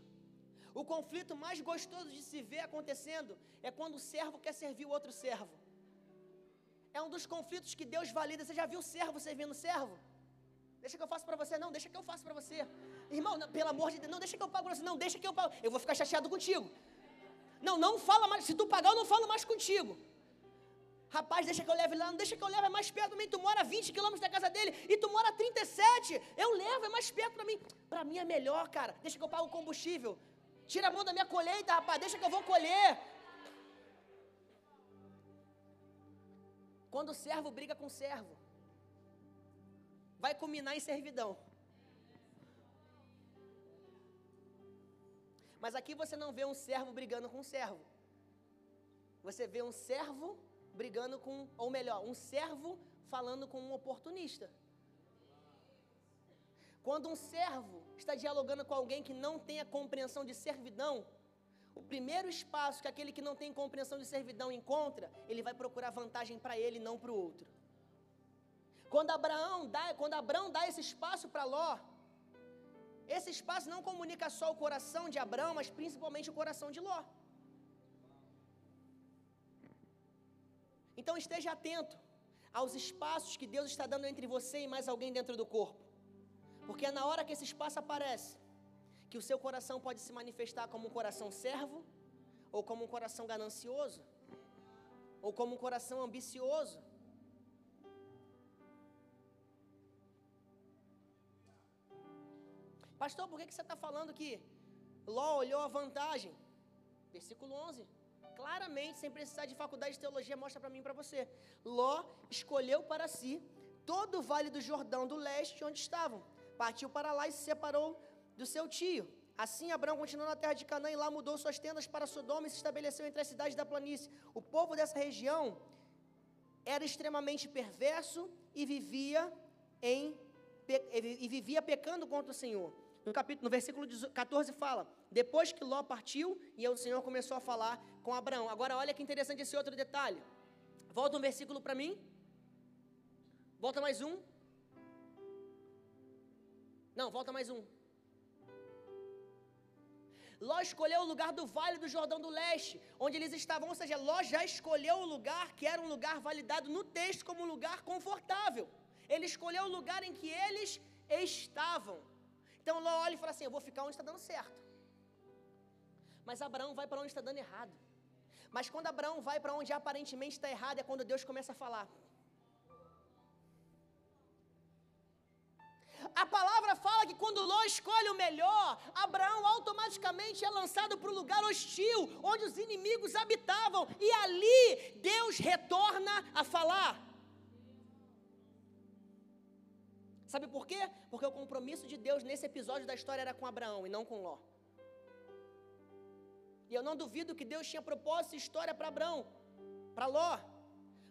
Speaker 1: o conflito mais gostoso de se ver acontecendo é quando o servo quer servir o outro servo. É um dos conflitos que Deus valida. Você já viu servo servindo servo? Deixa que eu faço para você. Não, deixa que eu faço para você. Irmão, não, pelo amor de Deus, não, deixa que eu pago para você. Não, deixa que eu pago. Eu vou ficar chateado contigo. Não, não fala mais. Se tu pagar, eu não falo mais contigo. Rapaz, deixa que eu leve lá, não deixa que eu leve, é mais perto para mim. Tu mora 20 quilômetros da casa dele e tu mora 37. Eu levo, é mais perto para mim. Para mim é melhor, cara. Deixa que eu pago o combustível. Tira a mão da minha colheita, rapaz, deixa que eu vou colher. Quando o servo briga com o servo, vai culminar em servidão. Mas aqui você não vê um servo brigando com um servo. Você vê um servo brigando com, ou melhor, um servo falando com um oportunista. Quando um servo está dialogando com alguém que não tem a compreensão de servidão, o primeiro espaço que aquele que não tem compreensão de servidão encontra, ele vai procurar vantagem para ele, não para o outro. Quando Abraão dá, quando Abraão dá esse espaço para Ló, esse espaço não comunica só o coração de Abraão, mas principalmente o coração de Ló. Então esteja atento aos espaços que Deus está dando entre você e mais alguém dentro do corpo. Porque é na hora que esse espaço aparece que o seu coração pode se manifestar como um coração servo, ou como um coração ganancioso, ou como um coração ambicioso. Pastor, por que você está falando que Ló olhou a vantagem? Versículo 11 claramente, sem precisar de faculdade de teologia, mostra para mim e para você. Ló escolheu para si todo o vale do Jordão do leste onde estavam. Partiu para lá e se separou do seu tio. Assim, Abraão continuou na terra de Canaã e lá mudou suas tendas para Sodoma e se estabeleceu entre as cidades da planície. O povo dessa região era extremamente perverso e vivia em e vivia pecando contra o Senhor. No, capítulo, no versículo 14 fala: Depois que Ló partiu, e o Senhor começou a falar com Abraão. Agora, olha que interessante esse outro detalhe. Volta um versículo para mim. Volta mais um. Não, volta mais um. Ló escolheu o lugar do Vale do Jordão do Leste, onde eles estavam, ou seja, Ló já escolheu o lugar que era um lugar validado no texto como um lugar confortável. Ele escolheu o lugar em que eles estavam. Então Ló olha e fala assim: Eu vou ficar onde está dando certo. Mas Abraão vai para onde está dando errado. Mas quando Abraão vai para onde aparentemente está errado, é quando Deus começa a falar. A palavra fala que quando Ló escolhe o melhor, Abraão automaticamente é lançado para o lugar hostil, onde os inimigos habitavam, e ali Deus retorna a falar. Sabe por quê? Porque o compromisso de Deus nesse episódio da história era com Abraão e não com Ló. E eu não duvido que Deus tinha propósito e história para Abraão, para Ló.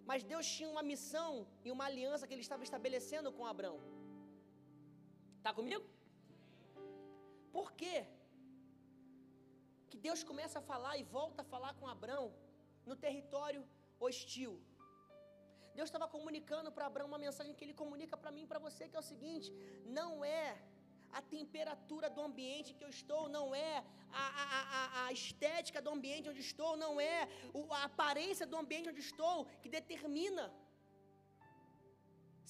Speaker 1: Mas Deus tinha uma missão e uma aliança que ele estava estabelecendo com Abraão. Está comigo? Por quê? Que Deus começa a falar e volta a falar com Abraão no território hostil. Deus estava comunicando para Abraão uma mensagem que ele comunica para mim e para você, que é o seguinte: não é a temperatura do ambiente que eu estou, não é a, a, a, a estética do ambiente onde estou, não é a aparência do ambiente onde estou que determina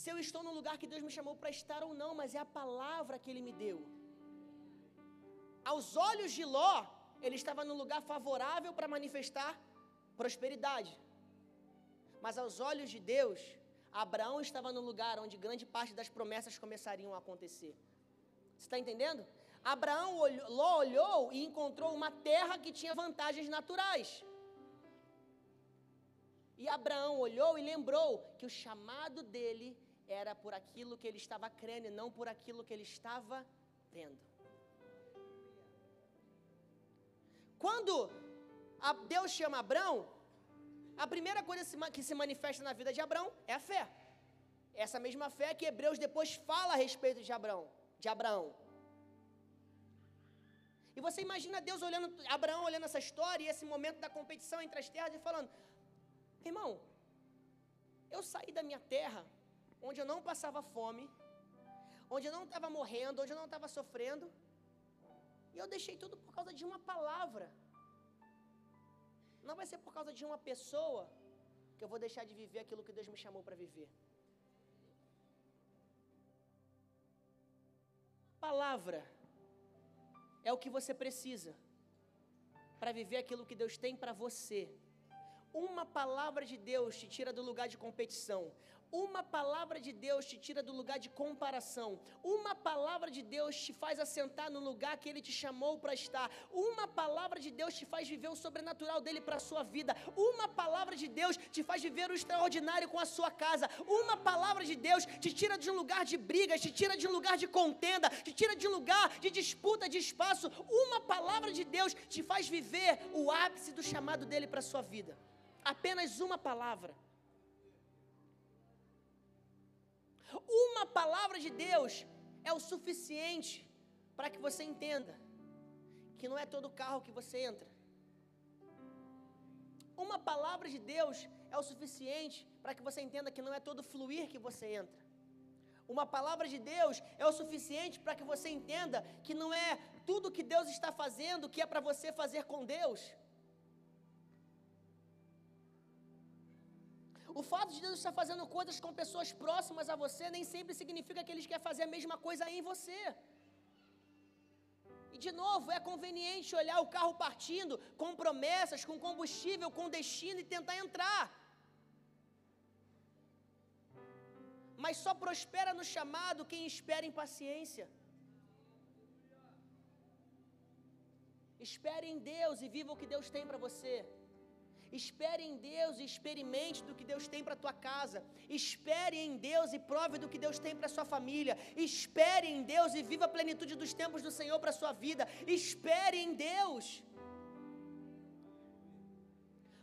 Speaker 1: se eu estou no lugar que Deus me chamou para estar ou não, mas é a palavra que Ele me deu. Aos olhos de Ló, ele estava no lugar favorável para manifestar prosperidade. Mas aos olhos de Deus, Abraão estava no lugar onde grande parte das promessas começariam a acontecer. Você está entendendo? Abraão olhou, Ló olhou e encontrou uma terra que tinha vantagens naturais. E Abraão olhou e lembrou que o chamado dele era por aquilo que ele estava crendo e não por aquilo que ele estava vendo. Quando Deus chama Abraão, a primeira coisa que se manifesta na vida de Abraão é a fé. Essa mesma fé que Hebreus depois fala a respeito de Abraão, de Abraão. E você imagina Deus olhando, Abraão olhando essa história e esse momento da competição entre as terras e falando: Irmão, eu saí da minha terra, onde eu não passava fome, onde eu não estava morrendo, onde eu não estava sofrendo, e eu deixei tudo por causa de uma palavra. Não vai ser por causa de uma pessoa, que eu vou deixar de viver aquilo que Deus me chamou para viver. Palavra é o que você precisa para viver aquilo que Deus tem para você. Uma palavra de Deus te tira do lugar de competição. Uma palavra de Deus te tira do lugar de comparação. Uma palavra de Deus te faz assentar no lugar que Ele te chamou para estar. Uma palavra de Deus te faz viver o sobrenatural dele para a sua vida. Uma palavra de Deus te faz viver o extraordinário com a sua casa. Uma palavra de Deus te tira de um lugar de brigas, te tira de um lugar de contenda, te tira de um lugar de disputa de espaço. Uma palavra de Deus te faz viver o ápice do chamado dele para a sua vida. Apenas uma palavra. Uma palavra de Deus é o suficiente para que você entenda que não é todo carro que você entra. Uma palavra de Deus é o suficiente para que você entenda que não é todo fluir que você entra. Uma palavra de Deus é o suficiente para que você entenda que não é tudo que Deus está fazendo que é para você fazer com Deus. O fato de Deus estar fazendo coisas com pessoas próximas a você nem sempre significa que Ele quer fazer a mesma coisa em você. E de novo, é conveniente olhar o carro partindo com promessas, com combustível, com destino e tentar entrar. Mas só prospera no chamado quem espera em paciência. Espere em Deus e viva o que Deus tem para você. Espere em Deus e experimente do que Deus tem para a tua casa. Espere em Deus e prove do que Deus tem para a sua família. Espere em Deus e viva a plenitude dos tempos do Senhor para a sua vida. Espere em Deus.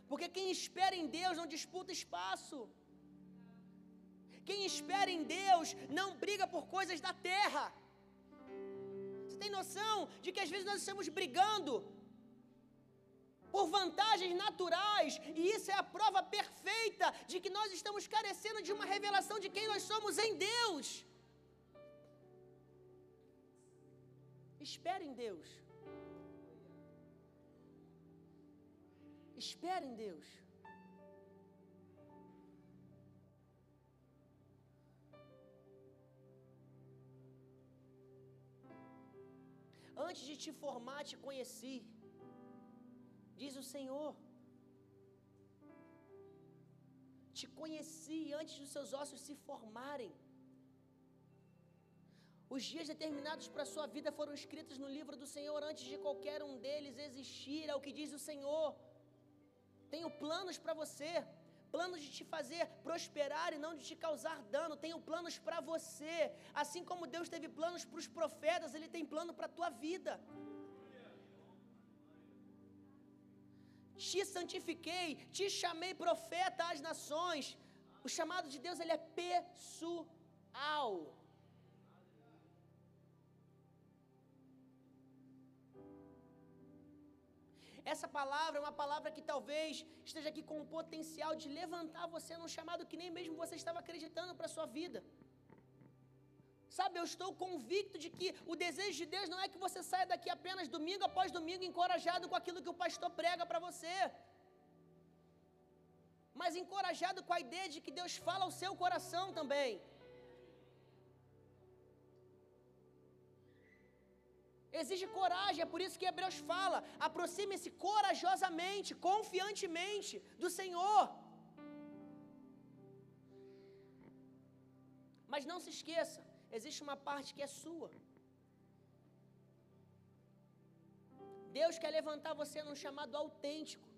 Speaker 1: Porque quem espera em Deus não disputa espaço. Quem espera em Deus não briga por coisas da terra. Você tem noção de que às vezes nós estamos brigando por vantagens naturais, e isso é a prova perfeita de que nós estamos carecendo de uma revelação de quem nós somos em Deus. Espere em Deus. Espere em Deus. Antes de te formar, te conheci diz o Senhor. Te conheci antes dos seus ossos se formarem. Os dias determinados para a sua vida foram escritos no livro do Senhor antes de qualquer um deles existir, é o que diz o Senhor. Tenho planos para você, planos de te fazer prosperar e não de te causar dano. Tenho planos para você. Assim como Deus teve planos para os profetas, Ele tem plano para a tua vida. Te santifiquei, te chamei profeta às nações. O chamado de Deus ele é pessoal. Essa palavra é uma palavra que talvez esteja aqui com o potencial de levantar você num chamado que nem mesmo você estava acreditando para a sua vida. Sabe, eu estou convicto de que o desejo de Deus não é que você saia daqui apenas domingo após domingo encorajado com aquilo que o pastor prega para você, mas encorajado com a ideia de que Deus fala ao seu coração também. Exige coragem, é por isso que Hebreus fala: aproxime-se corajosamente, confiantemente do Senhor. Mas não se esqueça, existe uma parte que é sua. Deus quer levantar você num chamado autêntico.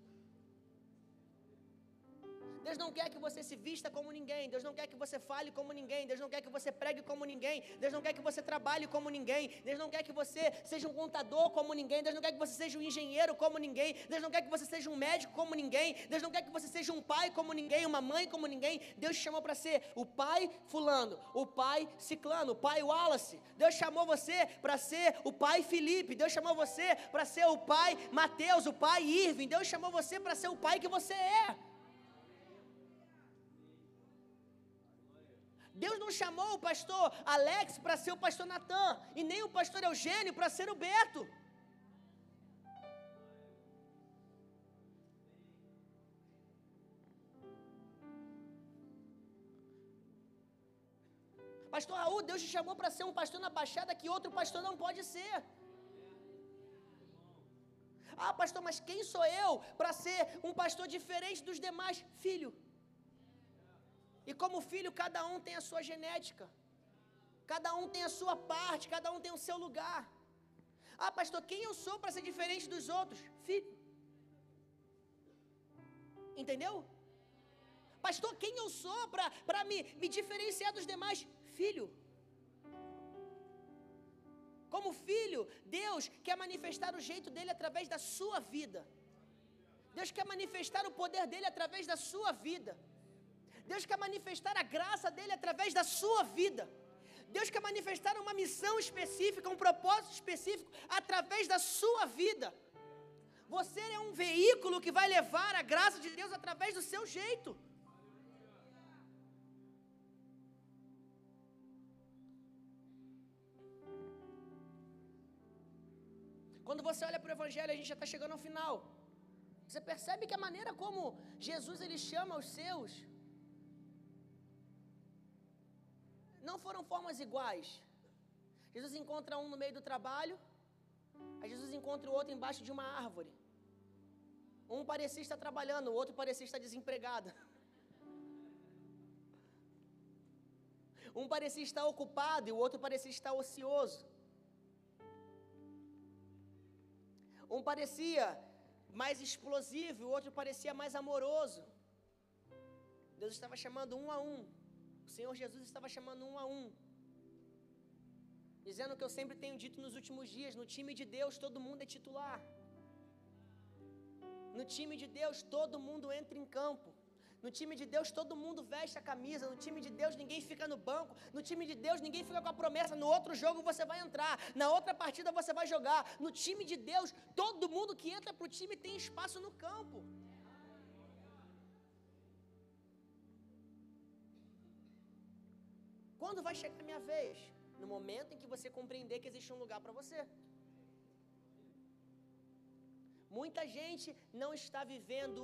Speaker 1: Deus não quer que você se vista como ninguém. Deus não quer que você fale como ninguém. Deus não quer que você pregue como ninguém. Deus não quer que você trabalhe como ninguém. Deus não quer que você seja um contador como ninguém. Deus não quer que você seja um engenheiro como ninguém. Deus não quer que você seja um médico como ninguém. Deus não quer que você seja um pai como ninguém, uma mãe como ninguém. Deus te chamou para ser o pai fulano, o pai ciclano, o pai Wallace. Deus chamou você para ser o pai Felipe. Deus chamou você para ser o pai Mateus, o pai Irving. Deus chamou você para ser o pai que você é. Deus não chamou o pastor Alex para ser o pastor Natan, e nem o pastor Eugênio para ser o Beto. Pastor Raul, Deus te chamou para ser um pastor na Baixada que outro pastor não pode ser. Ah, pastor, mas quem sou eu para ser um pastor diferente dos demais? Filho, e como filho, cada um tem a sua genética. Cada um tem a sua parte, cada um tem o seu lugar. Ah, pastor, quem eu sou para ser diferente dos outros? Filho. Entendeu? Pastor, quem eu sou para me, me diferenciar dos demais? Filho. Como filho, Deus quer manifestar o jeito dele através da sua vida. Deus quer manifestar o poder dele através da sua vida. Deus quer manifestar a graça dele através da sua vida. Deus quer manifestar uma missão específica, um propósito específico através da sua vida. Você é um veículo que vai levar a graça de Deus através do seu jeito. Quando você olha para o Evangelho, a gente já está chegando ao final. Você percebe que a maneira como Jesus ele chama os seus não foram formas iguais. Jesus encontra um no meio do trabalho, aí Jesus encontra o outro embaixo de uma árvore. Um parecia estar trabalhando, o outro parecia estar desempregado. Um parecia estar ocupado e o outro parecia estar ocioso. Um parecia mais explosivo, o outro parecia mais amoroso. Deus estava chamando um a um. O Senhor Jesus estava chamando um a um. Dizendo o que eu sempre tenho dito nos últimos dias: no time de Deus todo mundo é titular. No time de Deus todo mundo entra em campo. No time de Deus todo mundo veste a camisa. No time de Deus ninguém fica no banco. No time de Deus ninguém fica com a promessa. No outro jogo você vai entrar. Na outra partida você vai jogar. No time de Deus todo mundo que entra para o time tem espaço no campo. Quando vai chegar a minha vez? No momento em que você compreender que existe um lugar para você. Muita gente não está vivendo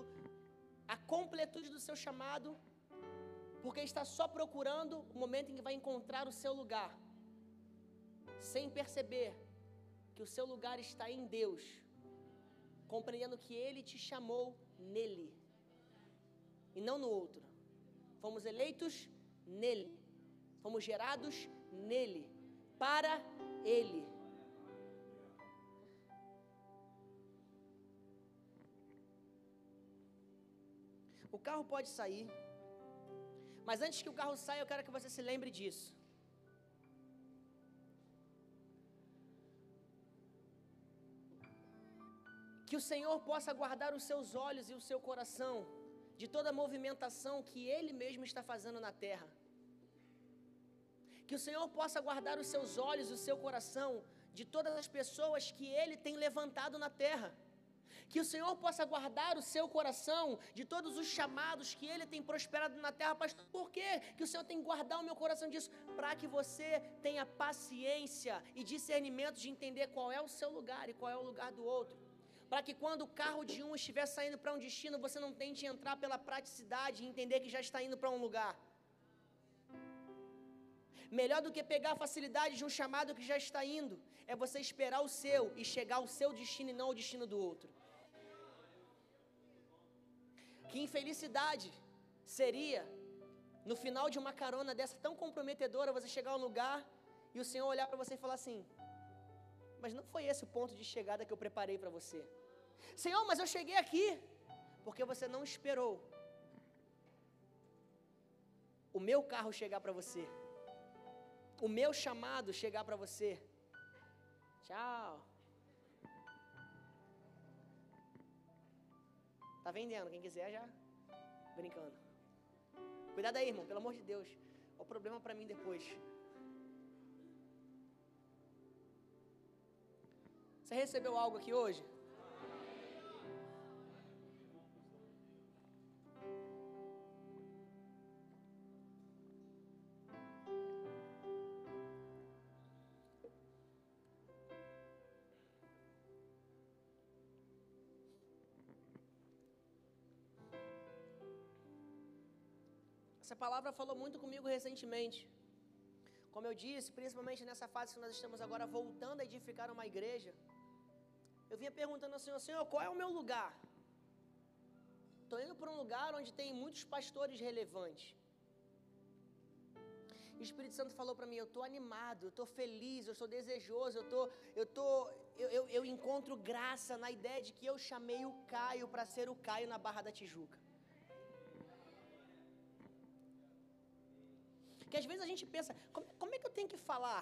Speaker 1: a completude do seu chamado porque está só procurando o momento em que vai encontrar o seu lugar, sem perceber que o seu lugar está em Deus, compreendendo que Ele te chamou nele e não no outro. Fomos eleitos nele. Fomos gerados nele, para ele. O carro pode sair, mas antes que o carro saia, eu quero que você se lembre disso. Que o Senhor possa guardar os seus olhos e o seu coração de toda a movimentação que Ele mesmo está fazendo na terra. Que o Senhor possa guardar os seus olhos o seu coração de todas as pessoas que Ele tem levantado na terra. Que o Senhor possa guardar o seu coração de todos os chamados que Ele tem prosperado na terra. Pastor, por quê? Que o Senhor tem que guardar o meu coração disso? Para que você tenha paciência e discernimento de entender qual é o seu lugar e qual é o lugar do outro. Para que quando o carro de um estiver saindo para um destino, você não tente entrar pela praticidade e entender que já está indo para um lugar. Melhor do que pegar a facilidade de um chamado que já está indo, é você esperar o seu e chegar ao seu destino e não ao destino do outro. Que infelicidade seria, no final de uma carona dessa tão comprometedora, você chegar a um lugar e o Senhor olhar para você e falar assim: Mas não foi esse o ponto de chegada que eu preparei para você. Senhor, mas eu cheguei aqui, porque você não esperou o meu carro chegar para você o meu chamado chegar para você. Tchau. Tá vendendo, quem quiser já. Brincando. Cuidado aí, irmão, pelo amor de Deus. Olha o problema para mim depois. Você recebeu algo aqui hoje? Essa palavra falou muito comigo recentemente. Como eu disse, principalmente nessa fase que nós estamos agora voltando a edificar uma igreja, eu vinha perguntando ao Senhor, Senhor, qual é o meu lugar? Estou indo para um lugar onde tem muitos pastores relevantes. E o Espírito Santo falou para mim, eu estou animado, eu estou feliz, eu estou desejoso, eu, tô, eu, tô, eu, eu, eu encontro graça na ideia de que eu chamei o Caio para ser o Caio na Barra da Tijuca. Que às vezes a gente pensa, como, como, é que eu tenho que falar?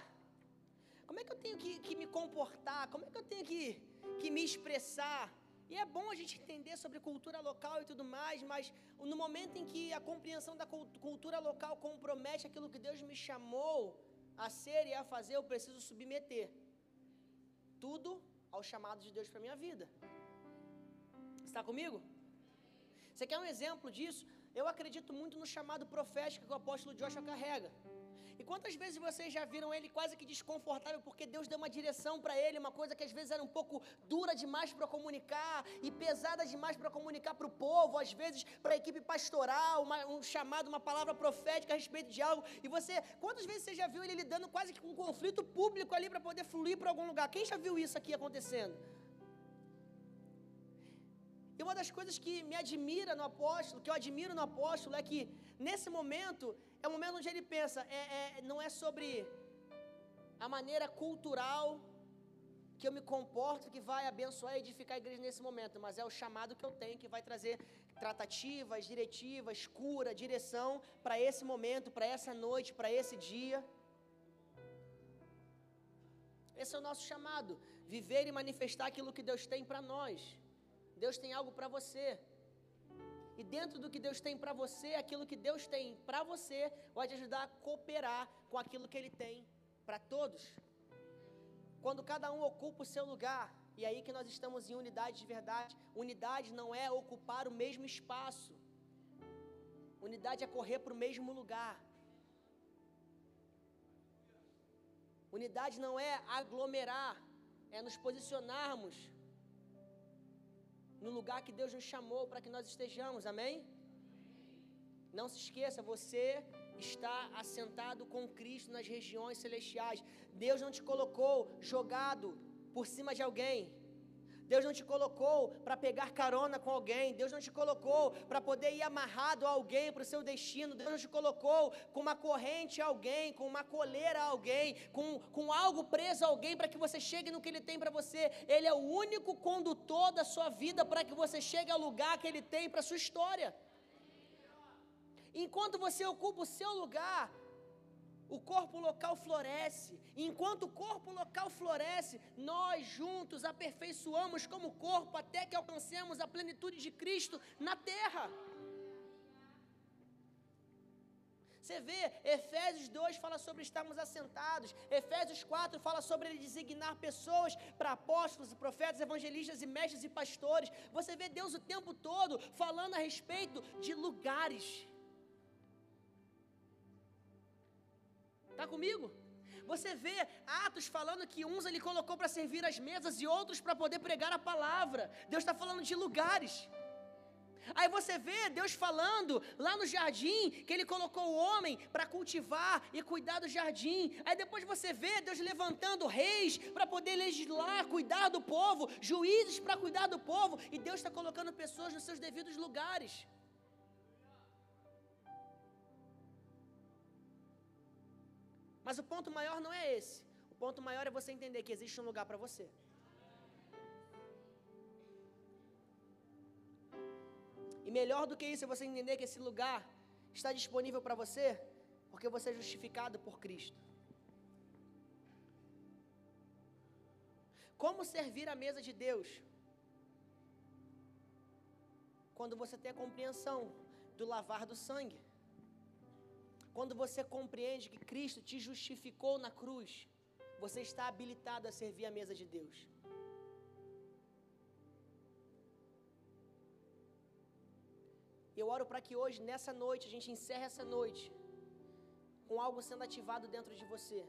Speaker 1: Como é que eu tenho que, que me comportar? Como é que eu tenho que, que me expressar? E é bom a gente entender sobre cultura local e tudo mais, mas no momento em que a compreensão da cultura local compromete aquilo que Deus me chamou a ser e a fazer, eu preciso submeter tudo ao chamado de Deus para minha vida. Está comigo? Você quer um exemplo disso? Eu acredito muito no chamado profético que o apóstolo Joshua carrega. E quantas vezes vocês já viram ele quase que desconfortável porque Deus deu uma direção para ele, uma coisa que às vezes era um pouco dura demais para comunicar e pesada demais para comunicar para o povo, às vezes para a equipe pastoral, uma, um chamado, uma palavra profética a respeito de algo. E você, quantas vezes você já viu ele lidando quase que com um conflito público ali para poder fluir para algum lugar? Quem já viu isso aqui acontecendo? E uma das coisas que me admira no apóstolo, que eu admiro no apóstolo, é que nesse momento, é o momento onde ele pensa, é, é, não é sobre a maneira cultural que eu me comporto que vai abençoar e edificar a igreja nesse momento, mas é o chamado que eu tenho que vai trazer tratativas, diretivas, cura, direção para esse momento, para essa noite, para esse dia. Esse é o nosso chamado, viver e manifestar aquilo que Deus tem para nós. Deus tem algo para você. E dentro do que Deus tem para você, aquilo que Deus tem para você vai te ajudar a cooperar com aquilo que Ele tem para todos. Quando cada um ocupa o seu lugar, e aí que nós estamos em unidade de verdade. Unidade não é ocupar o mesmo espaço. Unidade é correr para o mesmo lugar. Unidade não é aglomerar, é nos posicionarmos no lugar que Deus nos chamou para que nós estejamos, amém? Não se esqueça, você está assentado com Cristo nas regiões celestiais. Deus não te colocou jogado por cima de alguém. Deus não te colocou para pegar carona com alguém. Deus não te colocou para poder ir amarrado a alguém para o seu destino. Deus não te colocou com uma corrente a alguém, com uma coleira a alguém, com, com algo preso a alguém para que você chegue no que Ele tem para você. Ele é o único condutor da sua vida para que você chegue ao lugar que Ele tem para a sua história. Enquanto você ocupa o seu lugar, o corpo local floresce. E enquanto o corpo local floresce, nós juntos aperfeiçoamos como corpo até que alcancemos a plenitude de Cristo na terra. Você vê, Efésios 2 fala sobre estarmos assentados, Efésios 4 fala sobre ele designar pessoas para apóstolos, profetas, evangelistas e mestres e pastores. Você vê Deus o tempo todo falando a respeito de lugares. Está comigo? Você vê Atos falando que uns ele colocou para servir as mesas e outros para poder pregar a palavra. Deus está falando de lugares. Aí você vê Deus falando lá no jardim que Ele colocou o homem para cultivar e cuidar do jardim. Aí depois você vê Deus levantando reis para poder legislar, cuidar do povo, juízes para cuidar do povo. E Deus está colocando pessoas nos seus devidos lugares. Mas o ponto maior não é esse. O ponto maior é você entender que existe um lugar para você. E melhor do que isso é você entender que esse lugar está disponível para você, porque você é justificado por Cristo. Como servir a mesa de Deus? Quando você tem a compreensão do lavar do sangue. Quando você compreende que Cristo te justificou na cruz, você está habilitado a servir a mesa de Deus. Eu oro para que hoje, nessa noite, a gente encerre essa noite com algo sendo ativado dentro de você.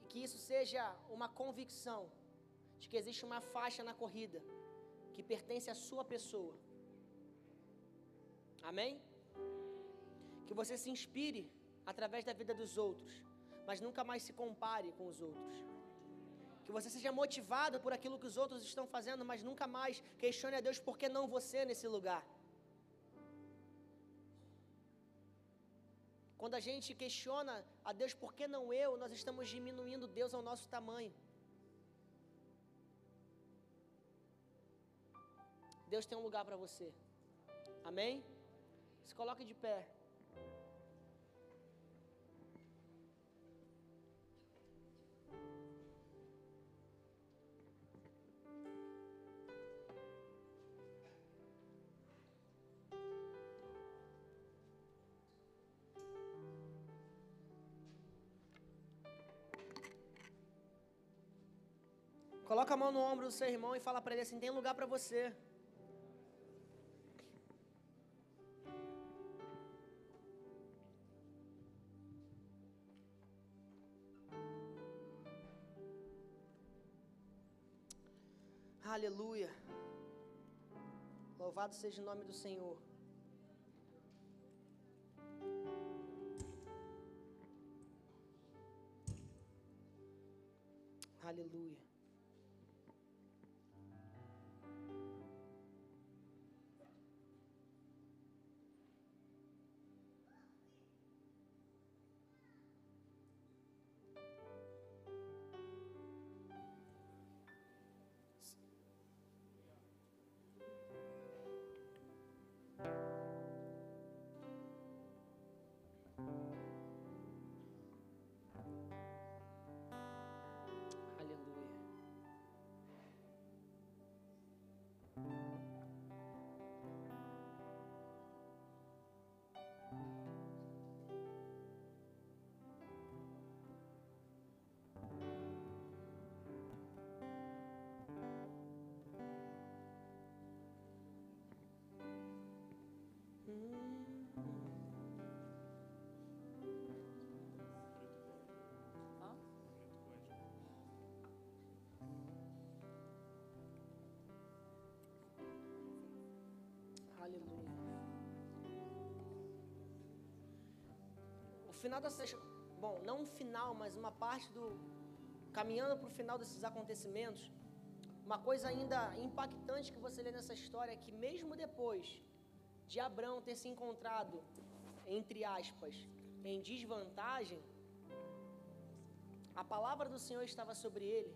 Speaker 1: E que isso seja uma convicção de que existe uma faixa na corrida que pertence à sua pessoa. Amém? Que você se inspire através da vida dos outros, mas nunca mais se compare com os outros. Que você seja motivado por aquilo que os outros estão fazendo, mas nunca mais questione a Deus por que não você nesse lugar. Quando a gente questiona a Deus por que não eu, nós estamos diminuindo Deus ao nosso tamanho. Deus tem um lugar para você. Amém? Se coloque de pé. Mão no ombro do seu irmão e fala para ele assim: tem lugar para você. Aleluia. Louvado seja o nome do Senhor. Aleluia. Final da sexta, bom, não um final, mas uma parte do caminhando para o final desses acontecimentos, uma coisa ainda impactante que você lê nessa história é que mesmo depois de Abraão ter se encontrado entre aspas em desvantagem, a palavra do Senhor estava sobre ele.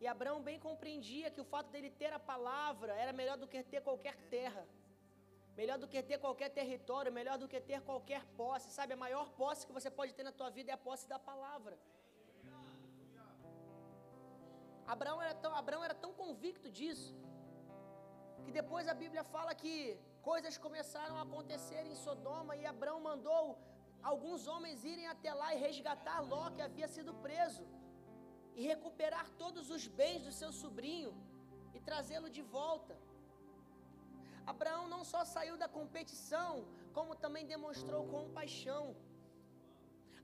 Speaker 1: E Abraão bem compreendia que o fato dele ter a palavra era melhor do que ter qualquer terra melhor do que ter qualquer território, melhor do que ter qualquer posse. Sabe, a maior posse que você pode ter na tua vida é a posse da palavra. Abraão era tão, Abraão era tão convicto disso, que depois a Bíblia fala que coisas começaram a acontecer em Sodoma e Abraão mandou alguns homens irem até lá e resgatar Ló, que havia sido preso, e recuperar todos os bens do seu sobrinho e trazê-lo de volta. Abraão não só saiu da competição, como também demonstrou compaixão.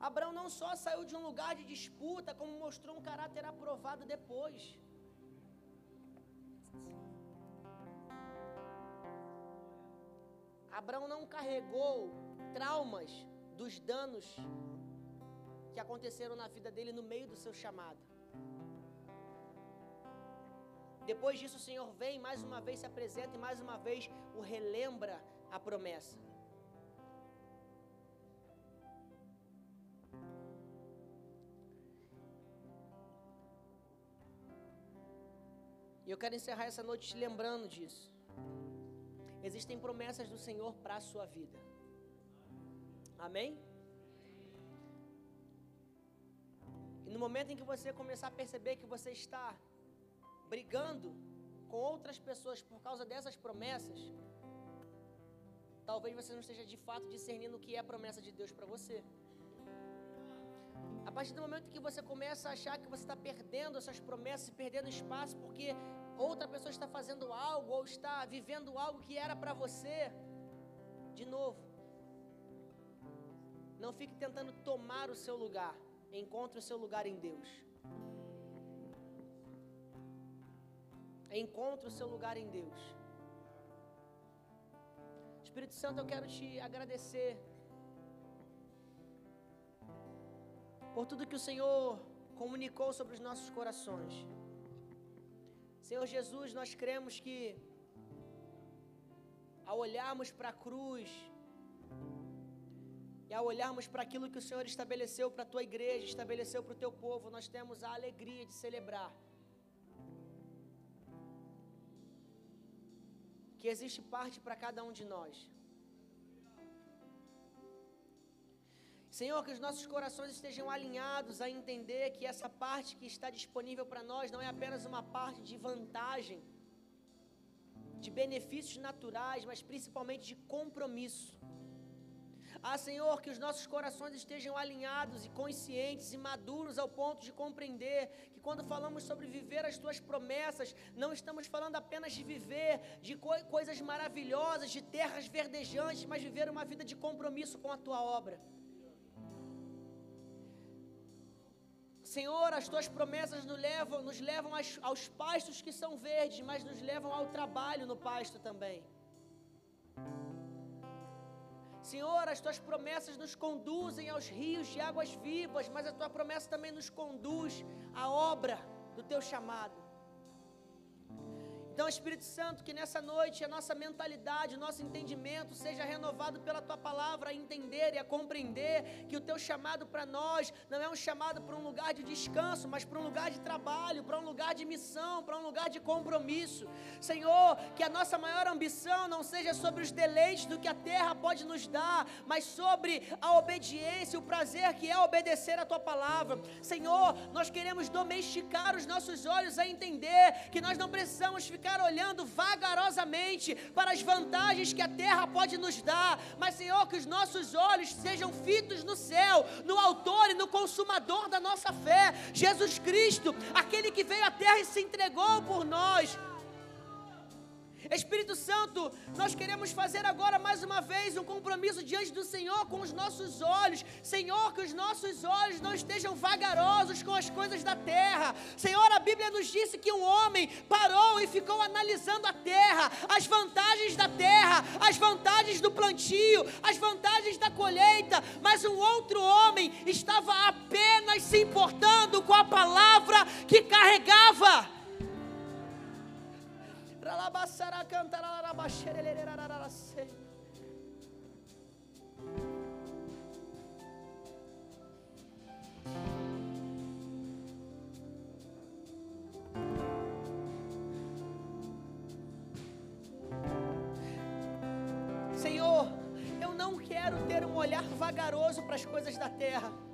Speaker 1: Abraão não só saiu de um lugar de disputa, como mostrou um caráter aprovado depois. Abraão não carregou traumas dos danos que aconteceram na vida dele no meio do seu chamado. Depois disso, o Senhor vem mais uma vez se apresenta e mais uma vez o relembra a promessa. E eu quero encerrar essa noite te lembrando disso. Existem promessas do Senhor para a sua vida. Amém? E no momento em que você começar a perceber que você está brigando com outras pessoas por causa dessas promessas, talvez você não esteja de fato discernindo o que é a promessa de Deus para você. A partir do momento que você começa a achar que você está perdendo essas promessas, perdendo espaço, porque outra pessoa está fazendo algo ou está vivendo algo que era para você, de novo, não fique tentando tomar o seu lugar, encontre o seu lugar em Deus. Encontre o seu lugar em Deus. Espírito Santo, eu quero te agradecer por tudo que o Senhor comunicou sobre os nossos corações. Senhor Jesus, nós cremos que ao olharmos para a cruz e ao olharmos para aquilo que o Senhor estabeleceu para a tua igreja, estabeleceu para o teu povo, nós temos a alegria de celebrar que existe parte para cada um de nós. Senhor, que os nossos corações estejam alinhados a entender que essa parte que está disponível para nós não é apenas uma parte de vantagem, de benefícios naturais, mas principalmente de compromisso. Ah, Senhor, que os nossos corações estejam alinhados e conscientes e maduros ao ponto de compreender que quando falamos sobre viver as tuas promessas, não estamos falando apenas de viver de co coisas maravilhosas, de terras verdejantes, mas viver uma vida de compromisso com a tua obra. Senhor, as tuas promessas nos levam, nos levam aos pastos que são verdes, mas nos levam ao trabalho no pasto também. Senhor, as tuas promessas nos conduzem aos rios de águas vivas, mas a tua promessa também nos conduz à obra do teu chamado. Então, Espírito Santo, que nessa noite a nossa mentalidade, o nosso entendimento seja renovado pela tua palavra, a entender e a compreender que o teu chamado para nós não é um chamado para um lugar de descanso, mas para um lugar de trabalho, para um lugar de missão, para um lugar de compromisso. Senhor, que a nossa maior ambição não seja sobre os deleites do que a terra pode nos dar, mas sobre a obediência, o prazer que é obedecer a tua palavra. Senhor, nós queremos domesticar os nossos olhos a entender que nós não precisamos ficar ficar olhando vagarosamente para as vantagens que a terra pode nos dar, mas, Senhor, que os nossos olhos sejam fitos no céu, no Autor e no Consumador da nossa fé, Jesus Cristo, aquele que veio à terra e se entregou por nós. Espírito Santo, nós queremos fazer agora mais uma vez um compromisso diante do Senhor com os nossos olhos. Senhor, que os nossos olhos não estejam vagarosos com as coisas da terra. Senhor, a Bíblia nos disse que um homem parou e ficou analisando a terra, as vantagens da terra, as vantagens do plantio, as vantagens da colheita, mas um outro homem estava apenas se importando com a palavra que carregava. Senhor, eu não quero ter um olhar vagaroso para as coisas da terra.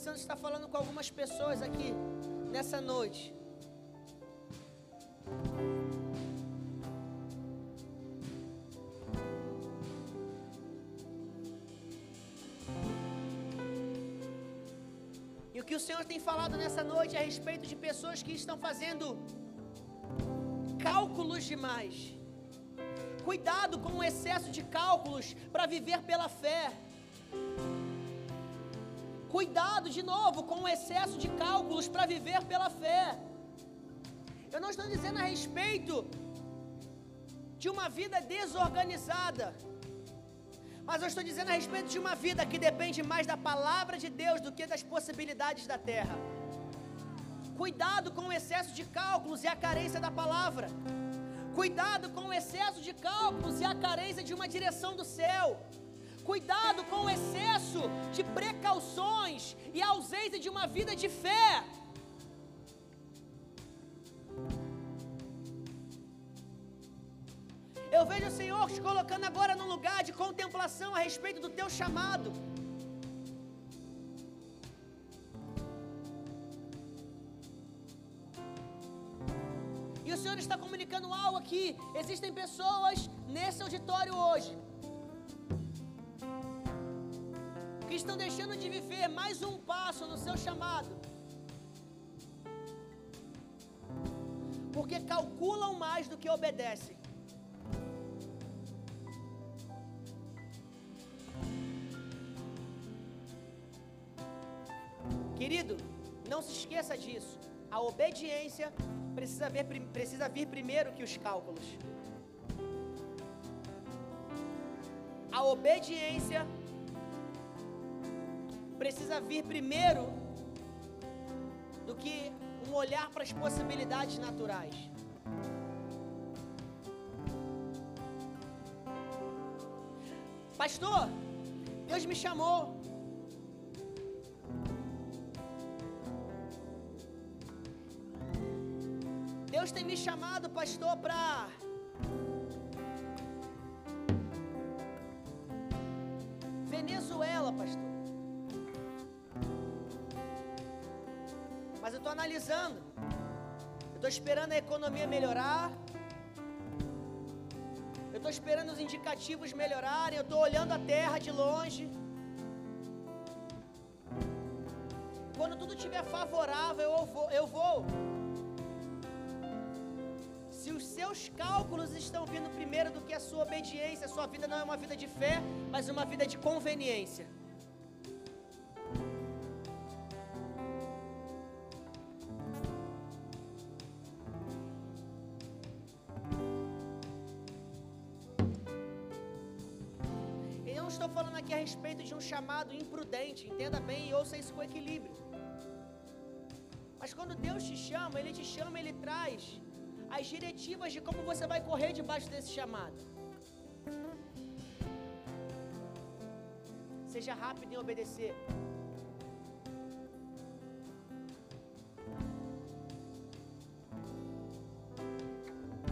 Speaker 1: Espírito Santo está falando com algumas pessoas aqui nessa noite. E o que o Senhor tem falado nessa noite é a respeito de pessoas que estão fazendo cálculos demais. Cuidado com o excesso de cálculos para viver pela fé. Cuidado de novo com o excesso de cálculos para viver pela fé. Eu não estou dizendo a respeito de uma vida desorganizada, mas eu estou dizendo a respeito de uma vida que depende mais da palavra de Deus do que das possibilidades da terra. Cuidado com o excesso de cálculos e a carência da palavra. Cuidado com o excesso de cálculos e a carência de uma direção do céu. Cuidado com o excesso de precauções e a ausência de uma vida de fé. Eu vejo o Senhor te colocando agora num lugar de contemplação a respeito do teu chamado. E o Senhor está comunicando algo aqui. Existem pessoas nesse auditório hoje estão deixando de viver mais um passo no seu chamado. Porque calculam mais do que obedecem. Querido, não se esqueça disso. A obediência precisa, ver, precisa vir primeiro que os cálculos. A obediência precisa vir primeiro do que um olhar para as possibilidades naturais. Pastor, Deus me chamou. Deus tem me chamado, pastor, para Eu estou esperando a economia melhorar. Eu estou esperando os indicativos melhorarem. Eu estou olhando a terra de longe. Quando tudo estiver favorável, eu vou. Eu vou. Se os seus cálculos estão vindo primeiro do que a sua obediência, a sua vida não é uma vida de fé, mas uma vida de conveniência. Mas quando Deus te chama, Ele te chama, Ele traz as diretivas de como você vai correr debaixo desse chamado. Seja rápido em obedecer.